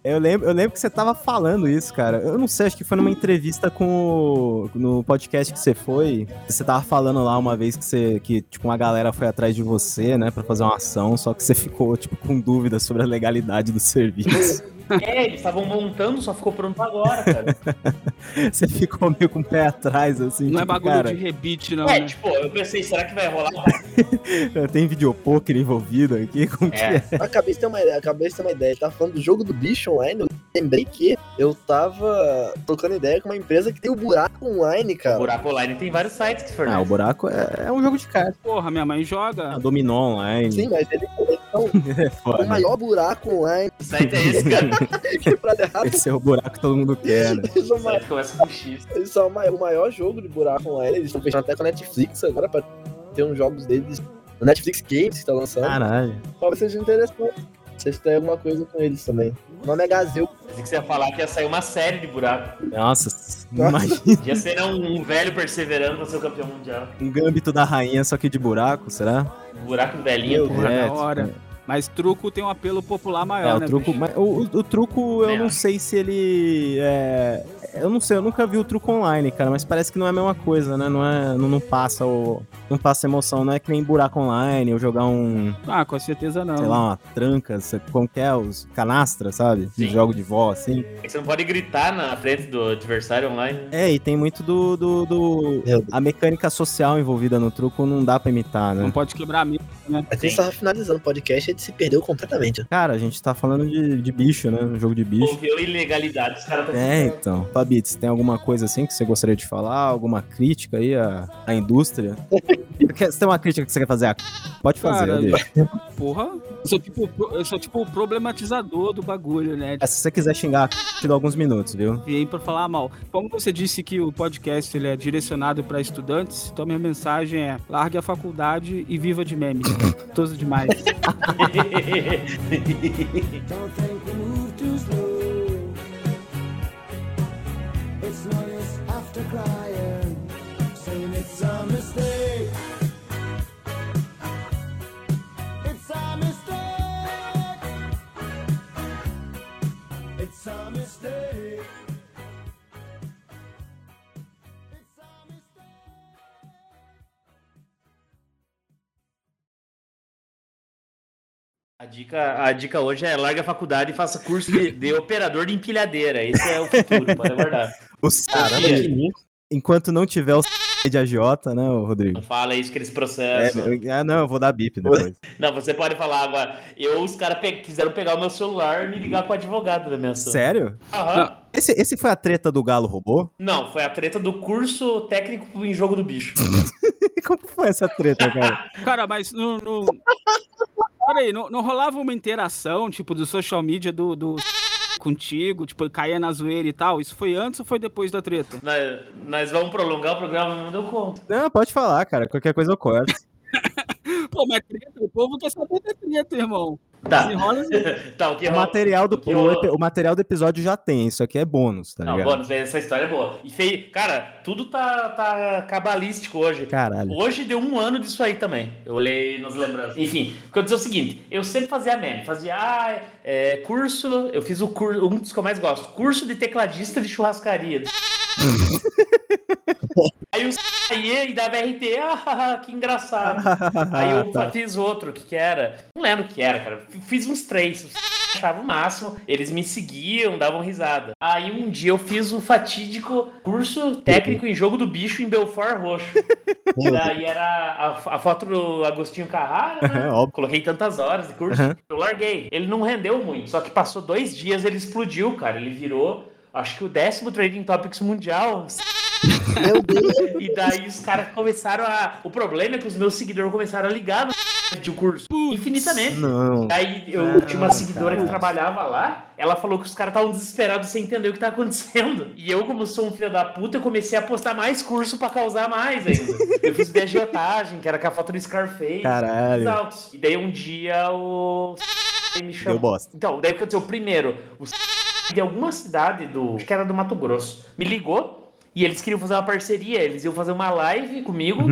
Eu lembro, eu lembro que você tava falando isso, cara. Eu não sei, acho que foi numa entrevista com o, no podcast que você foi. Você tava falando lá uma vez que você que tipo uma galera foi atrás de você, né, Pra fazer uma ação, só que você ficou tipo com dúvidas sobre a legalidade do [LAUGHS] serviço. É, eles estavam montando, só ficou pronto agora, cara. [LAUGHS] você ficou meio com o pé atrás assim, não é tipo, bagulho cara, de rebite, não. É, né? tipo, eu pensei, será que vai rolar? [LAUGHS] tem videopoker envolvido aqui, como que é? É. acabei de ter uma ideia. Acabei de ter uma ideia. Ele tava falando do jogo do bicho online. Eu lembrei que eu tava trocando ideia com uma empresa que tem o buraco online, O cara. Buraco Online tem vários sites que Ah, o buraco é, é um jogo de cartas. Porra, minha mãe joga. Dominó online. Sim, mas ele então, [LAUGHS] É foda. o maior buraco site é [LAUGHS] esse, é o buraco que todo mundo quer, né? [LAUGHS] Eles são, O ma- X. eles são o maior- o maior jogo de buraco online. Eles estão fechando até com a Netflix agora pra ter uns jogos deles no Netflix Games que tá lançando. Caralho. Talvez seja interessante. Vocês têm alguma coisa com eles também. O nome é Gazeu. Pensei que você ia falar que ia sair uma série de buraco. Nossa, Nossa. imagina Ia ser um, um velho perseverando pra ser o campeão mundial. um gâmbito da rainha, só que de buraco, será? Buraco velhinho, Meu porra. da tipo, hora. Mas truco tem um apelo popular maior, É, o né? truco, mas o, o- truco eu Também não sei se ele é, eu não sei, eu nunca vi o truco online, cara, mas parece que não é a mesma coisa, né? Não é, não, não passa o não passa emoção, não é que nem buraco online ou jogar um, Ah, com certeza não. sei lá, uma tranca, sei- como que é, os canastra, sabe? De Sim. jogo de vó assim. É que você não pode gritar na frente do adversário online. né? É, e tem muito do, do, do- a mecânica social envolvida no truco não dá pra imitar, né? Não pode quebrar a mesa. A gente tava finalizando o podcast e se perdeu completamente. Cara, a gente tá falando de, de bicho, né? Um jogo de bicho. Ouviu ilegalidade, os caras tá É, então. Fabitz, tem alguma coisa assim que você gostaria de falar? Alguma crítica aí à, à indústria? [LAUGHS] Você tem uma crítica que você quer fazer? Pode fazer, Cara, eu. Porra, eu sou tipo, eu sou tipo o problematizador do bagulho, né? É, Se você quiser xingar, te dou alguns minutos, viu? Vim pra falar mal. Como você disse que o podcast ele é direcionado pra estudantes, então minha mensagem é: largue a faculdade e viva de memes. [LAUGHS] Todos demais. [LAUGHS] 嘿嘿嘿嘿嘿嘿。A dica, a dica hoje é larga a faculdade e faça curso de, de operador de empilhadeira. Esse é o futuro, pode guardar. Os que lindo. Enquanto não tiver o [LAUGHS] de agiota, né, Rodrigo? Não fala isso que eles É, processam. eu- ah, não, eu vou dar bip depois. [LAUGHS] Não, você pode falar agora. Eu, os caras pe- quiseram pegar o meu celular e me ligar com o advogado da minha ação. Sério? Aham. Esse, esse foi a treta do galo robô? Não, foi a treta do curso técnico em jogo do bicho. [LAUGHS] Como foi essa treta, cara? Cara, mas não. não... Peraí, não, não rolava uma interação, tipo, do social media do, do contigo, tipo, caía na zoeira e tal? Isso foi antes ou foi depois da treta? nós, nós vamos prolongar o programa, não deu conta. Não, pode falar, cara. Qualquer coisa eu corto. [LAUGHS] Pô, mas treta, o povo quer saber da treta, irmão. Tá. [LAUGHS] Tá, o que O rola- material do, o que o, o material do episódio já tem, isso aqui é bônus, tá Não, ligado? bônus, essa história é boa. E fei... Cara, tudo tá, tá cabalístico hoje. Caralho. Hoje deu um ano disso aí também. Eu olhei nas lembranças. Enfim, aconteceu o seguinte: eu sempre fazia meme, fazia ah, é, curso. Eu fiz o curso, um dos que eu mais gosto, curso de tecladista de churrascaria. Aí o saía e dava RT, ah, que engraçado. [LAUGHS] Aí eu Tá. fiz outro, que, que era? Não lembro o que era, cara. Fiz uns três. Achava o máximo, eles me seguiam, davam risada. Aí um dia eu fiz o fatídico curso técnico em jogo do bicho em Belfort Roxo. [LAUGHS] Daí era a, a foto do Agostinho Carrara, né? [LAUGHS] Coloquei tantas horas de curso, Aham. eu larguei. Ele não rendeu muito, só que passou dois dias ele explodiu, cara. Ele virou, acho que o décimo Trading Topics mundial. Meu Deus. [LAUGHS] E daí os caras começaram a. O problema é que os meus seguidores começaram a ligar no de curso infinitamente. Não. Aí eu tinha uma seguidora que trabalhava lá, ela falou que os caras estavam desesperados sem entender o que tá acontecendo. E eu, como sou um filho da puta, eu comecei a postar mais curso pra causar mais ainda. Eu fiz de agiotagem, que era com a foto do Scarface. Caralho. E daí um dia o me chamou. Deu bosta. Então, daí o que aconteceu? Primeiro, o de alguma cidade do. Acho que era do Mato Grosso. Me ligou e eles queriam fazer uma parceria. Eles iam fazer uma live comigo.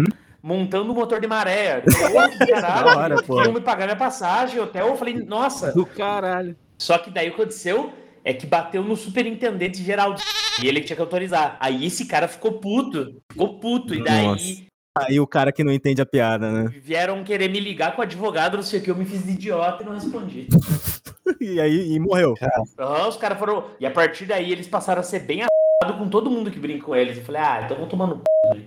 Montando um motor de maré. [LAUGHS] Eu falei, "Ô, que caralho, hora, pô. me pagar minha passagem, hotel. Eu falei, nossa. Do caralho. Só que daí o que aconteceu é que bateu no superintendente geral. E ele tinha que autorizar. Aí esse cara ficou puto. Ficou puto. E daí Nossa. Aí o cara que não entende a piada, né? vieram querer me ligar com o advogado, não sei o que. Eu me fiz de idiota e não respondi. [LAUGHS] E aí e morreu. Aham, os caras foram. E a partir daí eles passaram a ser bem a com todo mundo que brinca com eles. Eu falei, ah, então vou tomando.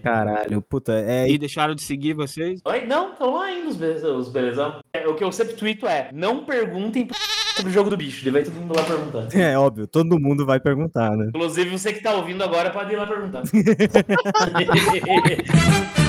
Caralho, puta, é. E deixaram de seguir vocês? Oi? Não, estão lá ainda os, be- os belezão. É, o que eu sempre tweeto é: não perguntem sobre o jogo do bicho. Daí vai todo mundo lá perguntando. É óbvio, todo mundo vai perguntar, né? Inclusive, você que tá ouvindo agora pode ir lá perguntar. [LAUGHS]